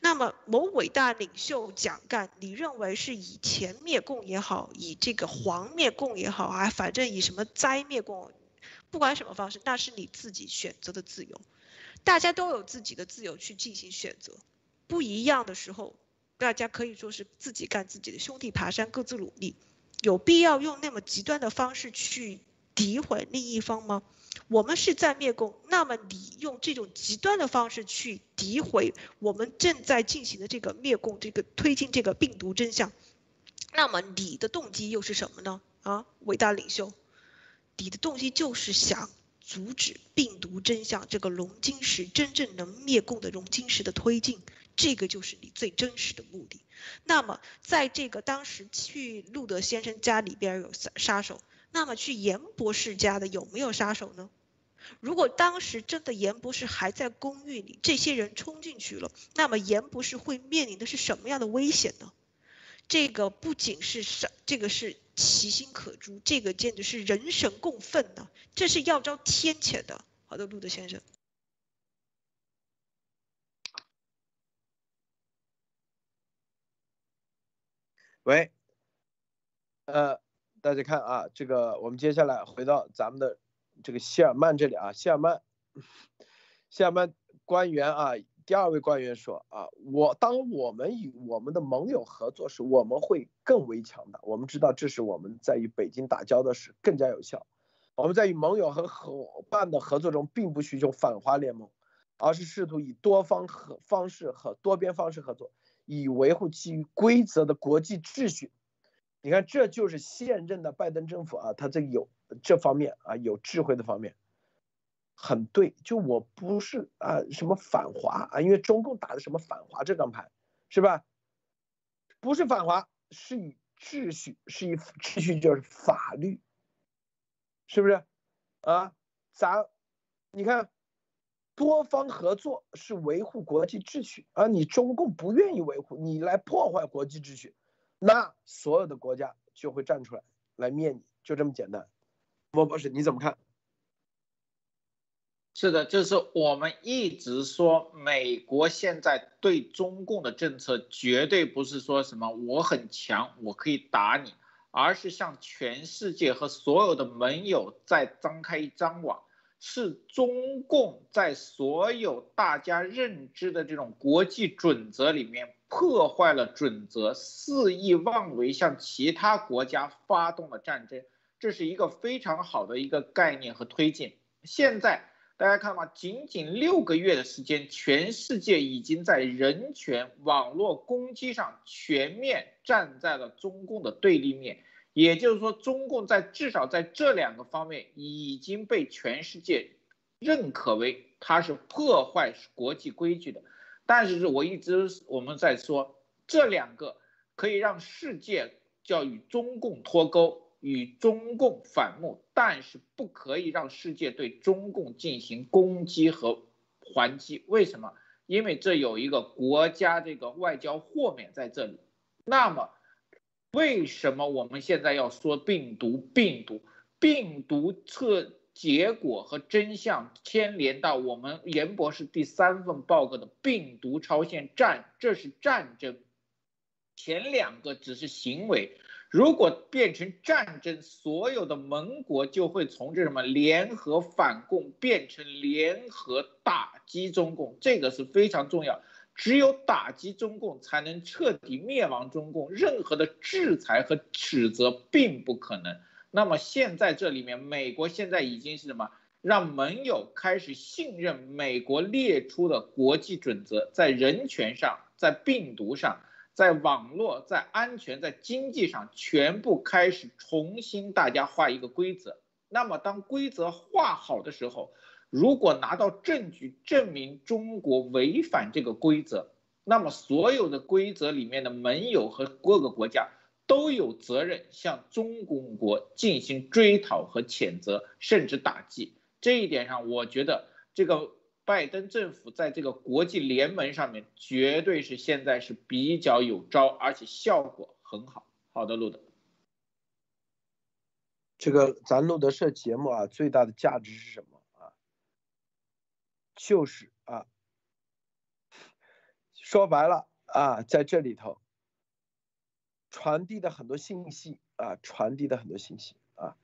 那么，某伟大领袖蒋干，你认为是以前灭共也好，以这个黄灭共也好啊，反正以什么灾灭共，不管什么方式，那是你自己选择的自由。大家都有自己的自由去进行选择，不一样的时候，大家可以说是自己干自己的，兄弟爬山各自努力。有必要用那么极端的方式去诋毁另一方吗？我们是在灭共，那么你用这种极端的方式去诋毁我们正在进行的这个灭共，这个推进这个病毒真相，那么你的动机又是什么呢？啊，伟大领袖，你的动机就是想阻止病毒真相这个龙晶石真正能灭共的龙晶石的推进，这个就是你最真实的目的。那么在这个当时去路德先生家里边有杀杀手。那么去严博士家的有没有杀手呢？如果当时真的严博士还在公寓里，这些人冲进去了，那么严博士会面临的是什么样的危险呢？这个不仅是杀，这个是其心可诛，这个简直是人神共愤呢，这是要遭天谴的。好的，路德先生。喂，呃。大家看啊，这个我们接下来回到咱们的这个谢尔曼这里啊，谢尔曼，谢尔曼官员啊，第二位官员说啊，我当我们与我们的盟友合作时，我们会更为强大。我们知道这是我们在与北京打交道时更加有效。我们在与盟友和伙伴的合作中，并不寻求反华联盟，而是试图以多方和方式和多边方式合作，以维护基于规则的国际秩序。你看，这就是现任的拜登政府啊，他这有这方面啊，有智慧的方面，很对。就我不是啊，什么反华啊，因为中共打的什么反华这张牌，是吧？不是反华，是以秩序，是以秩序就是法律，是不是？啊，咱你看，多方合作是维护国际秩序，而你中共不愿意维护，你来破坏国际秩序。那所有的国家就会站出来来灭你，就这么简单。莫博士，你怎么看？是的，就是我们一直说，美国现在对中共的政策绝对不是说什么我很强，我可以打你，而是向全世界和所有的盟友再张开一张网，是中共在所有大家认知的这种国际准则里面。破坏了准则，肆意妄为向其他国家发动了战争，这是一个非常好的一个概念和推进。现在大家看嘛，仅仅六个月的时间，全世界已经在人权、网络攻击上全面站在了中共的对立面。也就是说，中共在至少在这两个方面已经被全世界认可为它是破坏国际规矩的。但是我一直我们在说这两个可以让世界叫与中共脱钩，与中共反目，但是不可以让世界对中共进行攻击和还击。为什么？因为这有一个国家这个外交豁免在这里。那么，为什么我们现在要说病毒？病毒？病毒测？结果和真相牵连到我们严博士第三份报告的病毒超限战，这是战争。前两个只是行为，如果变成战争，所有的盟国就会从这什么联合反共变成联合打击中共，这个是非常重要。只有打击中共，才能彻底灭亡中共。任何的制裁和指责并不可能。那么现在这里面，美国现在已经是什么？让盟友开始信任美国列出的国际准则，在人权上，在病毒上，在网络，在安全，在经济上，全部开始重新大家画一个规则。那么，当规则画好的时候，如果拿到证据证明中国违反这个规则，那么所有的规则里面的盟友和各个国家都有责任向中共国进行追讨和谴责，甚至打击。这一点上，我觉得这个拜登政府在这个国际联盟上面绝对是现在是比较有招，而且效果很好。好的，路德，这个咱路德社节目啊，最大的价值是什么？就是啊，说白了啊，在这里头传递的很多信息啊，传递的很多信息啊，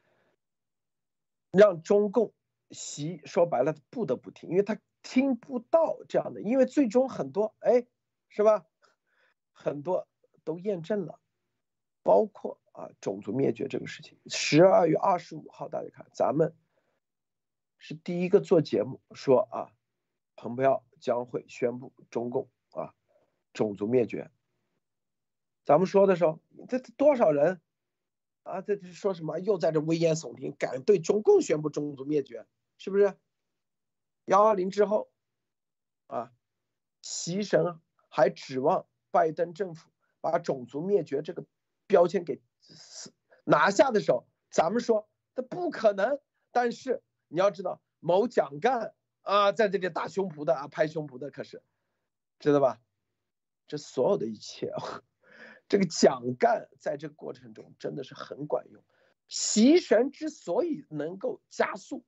让中共。习说白了，不得不听，因为他听不到这样的，因为最终很多，哎，是吧？很多都验证了，包括啊种族灭绝这个事情。十二月二十五号，大家看，咱们是第一个做节目说啊，蓬佩奥将会宣布中共啊种族灭绝。咱们说的时候，这多少人啊？这这说什么？又在这危言耸听，敢对中共宣布种族灭绝？是不是幺二零之后啊？习神还指望拜登政府把种族灭绝这个标签给拿下的时候，咱们说这不可能。但是你要知道，某蒋干啊，在这里打胸脯的啊，拍胸脯的可是知道吧？这所有的一切，这个蒋干在这过程中真的是很管用。习神之所以能够加速。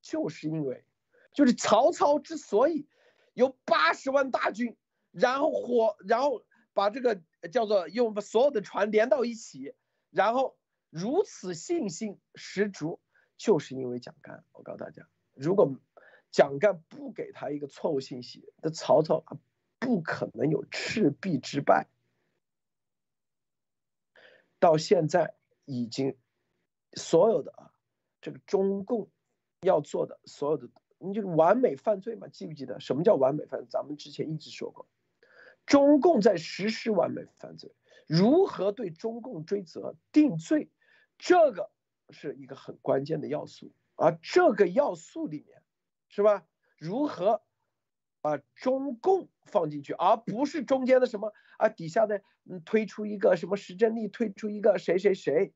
就是因为，就是曹操之所以有八十万大军，然后火，然后把这个叫做用所有的船连到一起，然后如此信心十足，就是因为蒋干。我告诉大家，如果蒋干不给他一个错误信息，那曹操不可能有赤壁之败。到现在已经所有的啊，这个中共。要做的所有的，你就完美犯罪嘛？记不记得什么叫完美犯罪？咱们之前一直说过，中共在实施完美犯罪，如何对中共追责定罪，这个是一个很关键的要素。而这个要素里面，是吧？如何把中共放进去，而不是中间的什么啊底下的嗯推出一个什么石正丽，推出一个谁谁谁，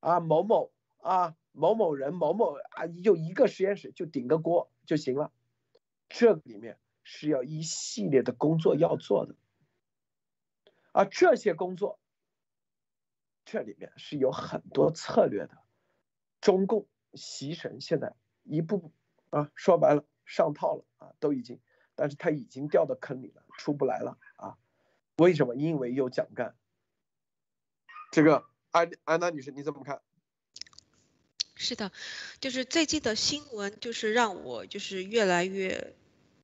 啊某某啊。某某人某某啊，就一个实验室就顶个锅就行了，这里面是要一系列的工作要做的，而这些工作，这里面是有很多策略的。中共习神现在一步步啊，说白了上套了啊，都已经，但是他已经掉到坑里了，出不来了啊。为什么？因为有蒋干。这个安安娜女士你怎么看？是的，就是最近的新闻，就是让我就是越来越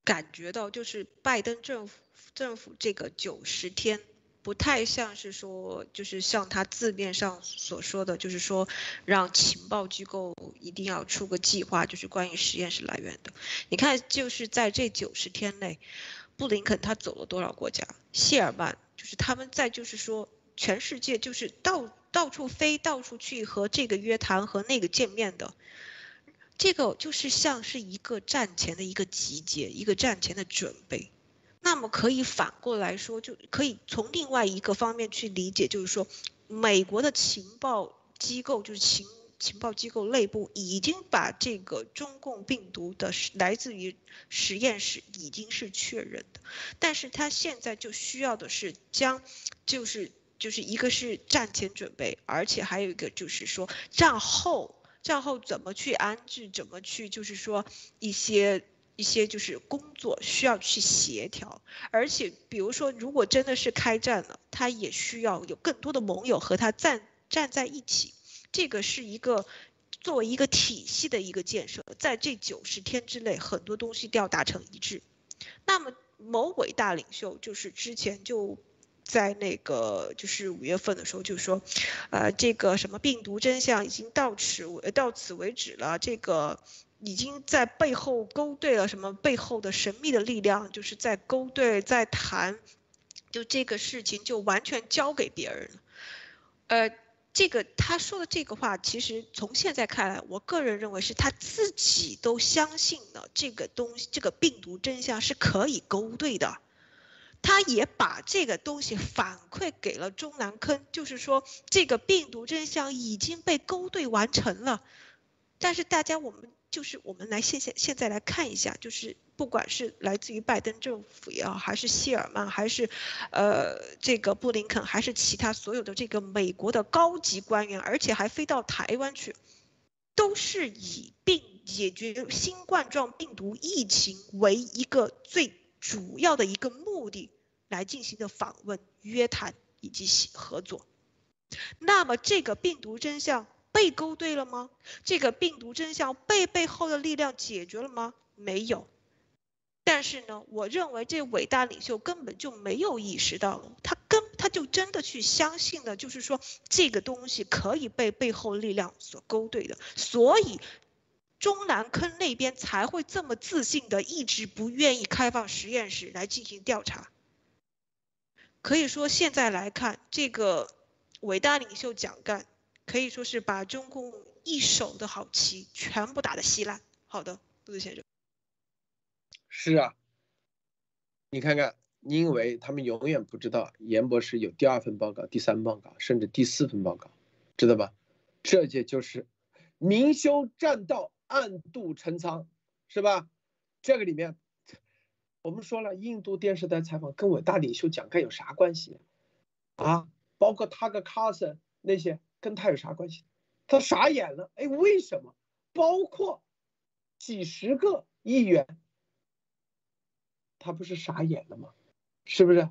感觉到，就是拜登政府政府这个九十天不太像是说，就是像他字面上所说的，就是说让情报机构一定要出个计划，就是关于实验室来源的。你看，就是在这九十天内，布林肯他走了多少国家？谢尔曼就是他们在就是说全世界就是到。到处飞，到处去和这个约谈和那个见面的，这个就是像是一个战前的一个集结，一个战前的准备。那么可以反过来说，就可以从另外一个方面去理解，就是说，美国的情报机构，就是情情报机构内部已经把这个中共病毒的来自于实验室已经是确认的，但是他现在就需要的是将，就是。就是一个是战前准备，而且还有一个就是说战后，战后怎么去安置，怎么去就是说一些一些就是工作需要去协调，而且比如说如果真的是开战了，他也需要有更多的盟友和他站站在一起，这个是一个作为一个体系的一个建设，在这九十天之内，很多东西都要达成一致。那么某伟大领袖就是之前就。在那个就是五月份的时候，就说，呃，这个什么病毒真相已经到此为到此为止了。这个已经在背后勾兑了什么背后的神秘的力量，就是在勾兑，在谈，就这个事情就完全交给别人了。呃，这个他说的这个话，其实从现在看来，我个人认为是他自己都相信了这个东西，这个病毒真相是可以勾兑的。他也把这个东西反馈给了中南坑，就是说这个病毒真相已经被勾兑完成了。但是大家，我们就是我们来现现现在来看一下，就是不管是来自于拜登政府也好，还是谢尔曼，还是呃这个布林肯，还是其他所有的这个美国的高级官员，而且还飞到台湾去，都是以病解决新冠状病毒疫情为一个最主要的一个目的。来进行的访问、约谈以及合作，那么这个病毒真相被勾兑了吗？这个病毒真相被背后的力量解决了吗？没有。但是呢，我认为这伟大领袖根本就没有意识到，他根他就真的去相信了，就是说这个东西可以被背后力量所勾兑的，所以中南坑那边才会这么自信的一直不愿意开放实验室来进行调查。可以说，现在来看，这个伟大领袖蒋干可以说是把中共一手的好棋全部打得稀烂。好的，杜子先生。是啊，你看看，因为他们永远不知道严博士有第二份报告、第三份报告，甚至第四份报告，知道吧？这也就是明修栈道，暗度陈仓，是吧？这个里面。我们说了，印度电视台采访跟伟大领袖蒋干有啥关系啊？包括他跟卡森那些，跟他有啥关系？他傻眼了，哎，为什么？包括几十个议员，他不是傻眼了吗？是不是？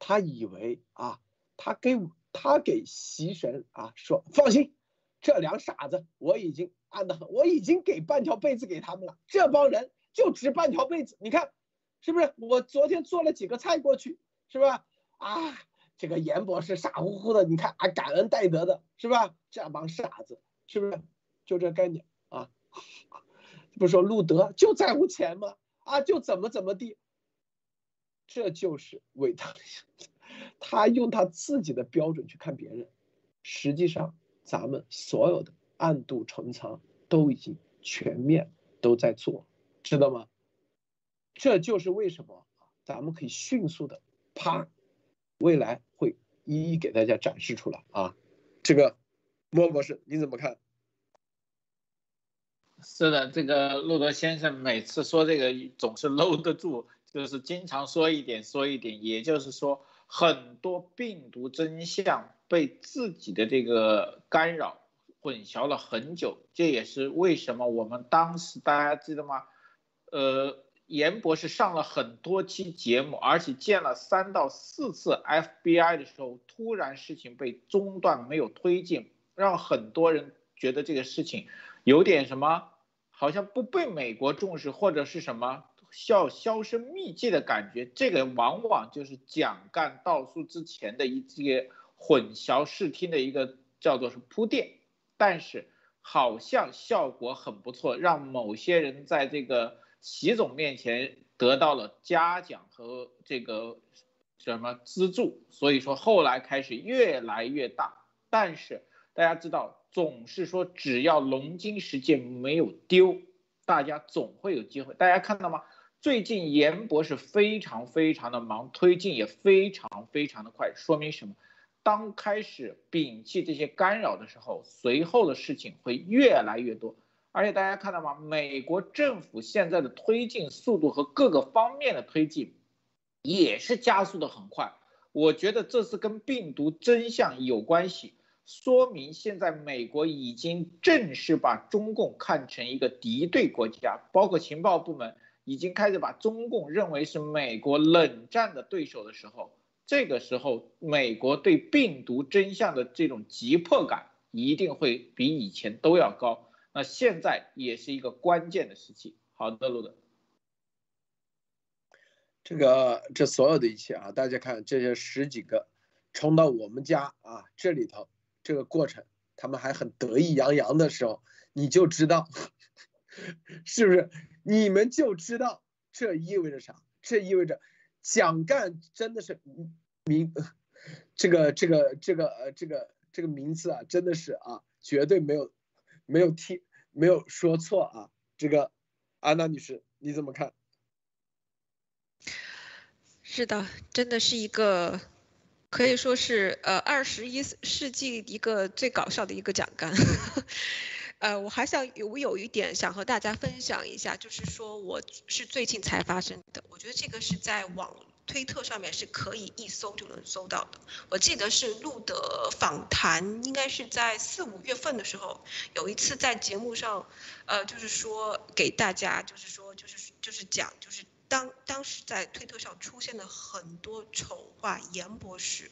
他以为啊，他给他给习神啊说放心，这两傻子我已经暗得很，我已经给半条被子给他们了，这帮人就值半条被子，你看。是不是我昨天做了几个菜过去，是吧？啊，这个严博士傻乎乎的，你看啊，感恩戴德的，是吧？这帮傻子，是不是？就这概念啊？不说路德就在乎钱吗？啊，就怎么怎么地？这就是伟大的，他用他自己的标准去看别人，实际上咱们所有的暗度陈仓都已经全面都在做，知道吗？这就是为什么咱们可以迅速的，啪，未来会一一给大家展示出来啊！这个莫博士你怎么看？是的，这个路德先生每次说这个总是搂得住，就是经常说一点说一点，也就是说很多病毒真相被自己的这个干扰混淆了很久，这也是为什么我们当时大家记得吗？呃。严博士上了很多期节目，而且见了三到四次 FBI 的时候，突然事情被中断，没有推进，让很多人觉得这个事情有点什么，好像不被美国重视，或者是什么消销声匿迹的感觉。这个往往就是蒋干倒数之前的一些混淆视听的一个叫做是铺垫，但是好像效果很不错，让某些人在这个。习总面前得到了嘉奖和这个什么资助，所以说后来开始越来越大。但是大家知道，总是说只要龙津实践没有丢，大家总会有机会。大家看到吗？最近严博士非常非常的忙，推进也非常非常的快，说明什么？当开始摒弃这些干扰的时候，随后的事情会越来越多。而且大家看到吗？美国政府现在的推进速度和各个方面的推进，也是加速的很快。我觉得这是跟病毒真相有关系，说明现在美国已经正式把中共看成一个敌对国家，包括情报部门已经开始把中共认为是美国冷战的对手的时候，这个时候美国对病毒真相的这种急迫感一定会比以前都要高。那现在也是一个关键的时期。好的，路德，这个这所有的一切啊，大家看这些十几个冲到我们家啊这里头，这个过程他们还很得意洋洋的时候，你就知道 是不是？你们就知道这意味着啥？这意味着蒋干真的是名，这个这个这个呃这个这个名字啊，真的是啊，绝对没有没有听没有说错啊。这个安娜女士，你怎么看？是的，真的是一个可以说是呃二十一世纪一个最搞笑的一个奖干。呃，我还想有我有一点想和大家分享一下，就是说我是最近才发生的，我觉得这个是在网推特上面是可以一搜就能搜到的。我记得是录的访谈，应该是在四五月份的时候，有一次在节目上，呃，就是说给大家，就是说就是就是讲，就是当当时在推特上出现了很多丑化严博士。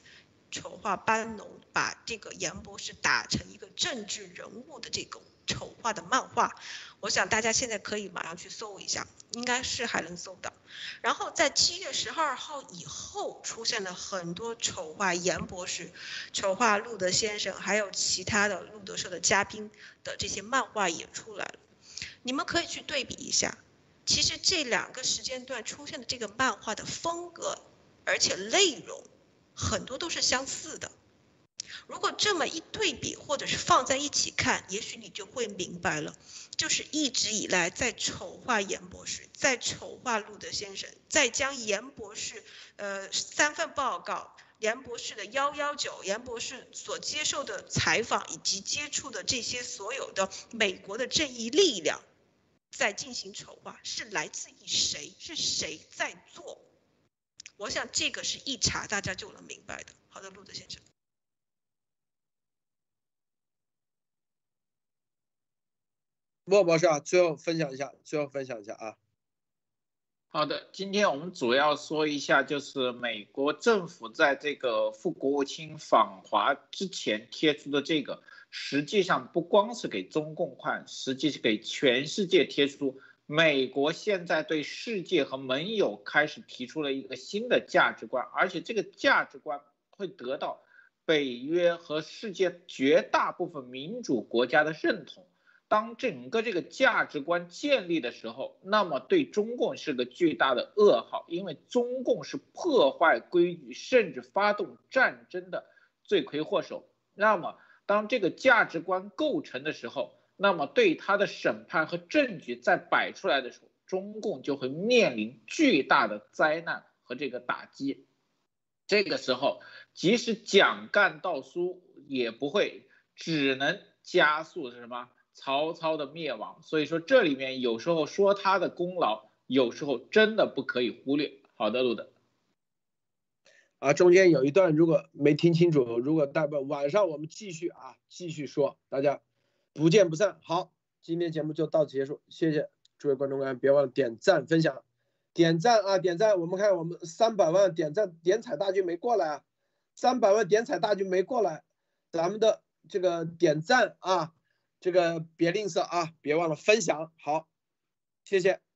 丑化班农，把这个严博士打成一个政治人物的这种丑化的漫画，我想大家现在可以马上去搜一下，应该是还能搜到。然后在七月十二号以后，出现了很多丑化严博士、丑化路德先生，还有其他的路德社的嘉宾的这些漫画也出来了。你们可以去对比一下，其实这两个时间段出现的这个漫画的风格，而且内容。很多都是相似的，如果这么一对比，或者是放在一起看，也许你就会明白了。就是一直以来在丑化严博士，在丑化路德先生，在将严博士，呃，三份报告，严博士的幺幺九，严博士所接受的采访以及接触的这些所有的美国的正义力量，在进行丑化，是来自于谁？是谁在做？我想这个是一查大家就能明白的。好的，路德先生。莫博士啊，最后分享一下，最后分享一下啊。好的，今天我们主要说一下，就是美国政府在这个副国务卿访华之前贴出的这个，实际上不光是给中共看，实际是给全世界贴出。美国现在对世界和盟友开始提出了一个新的价值观，而且这个价值观会得到北约和世界绝大部分民主国家的认同。当整个这个价值观建立的时候，那么对中共是个巨大的噩耗，因为中共是破坏规矩甚至发动战争的罪魁祸首。那么当这个价值观构成的时候，那么对他的审判和证据再摆出来的时候，中共就会面临巨大的灾难和这个打击。这个时候，即使蒋干盗书，也不会，只能加速是什么曹操的灭亡。所以说，这里面有时候说他的功劳，有时候真的不可以忽略。好的，路德。啊，中间有一段如果没听清楚，如果待会晚上我们继续啊，继续说，大家。不见不散。好，今天节目就到此结束，谢谢诸位观众观别忘了点赞分享，点赞啊点赞。我们看我们三百万点赞点彩大军没过来啊，三百万点彩大军没过来，咱们的这个点赞啊，这个别吝啬啊，别忘了分享。好，谢谢。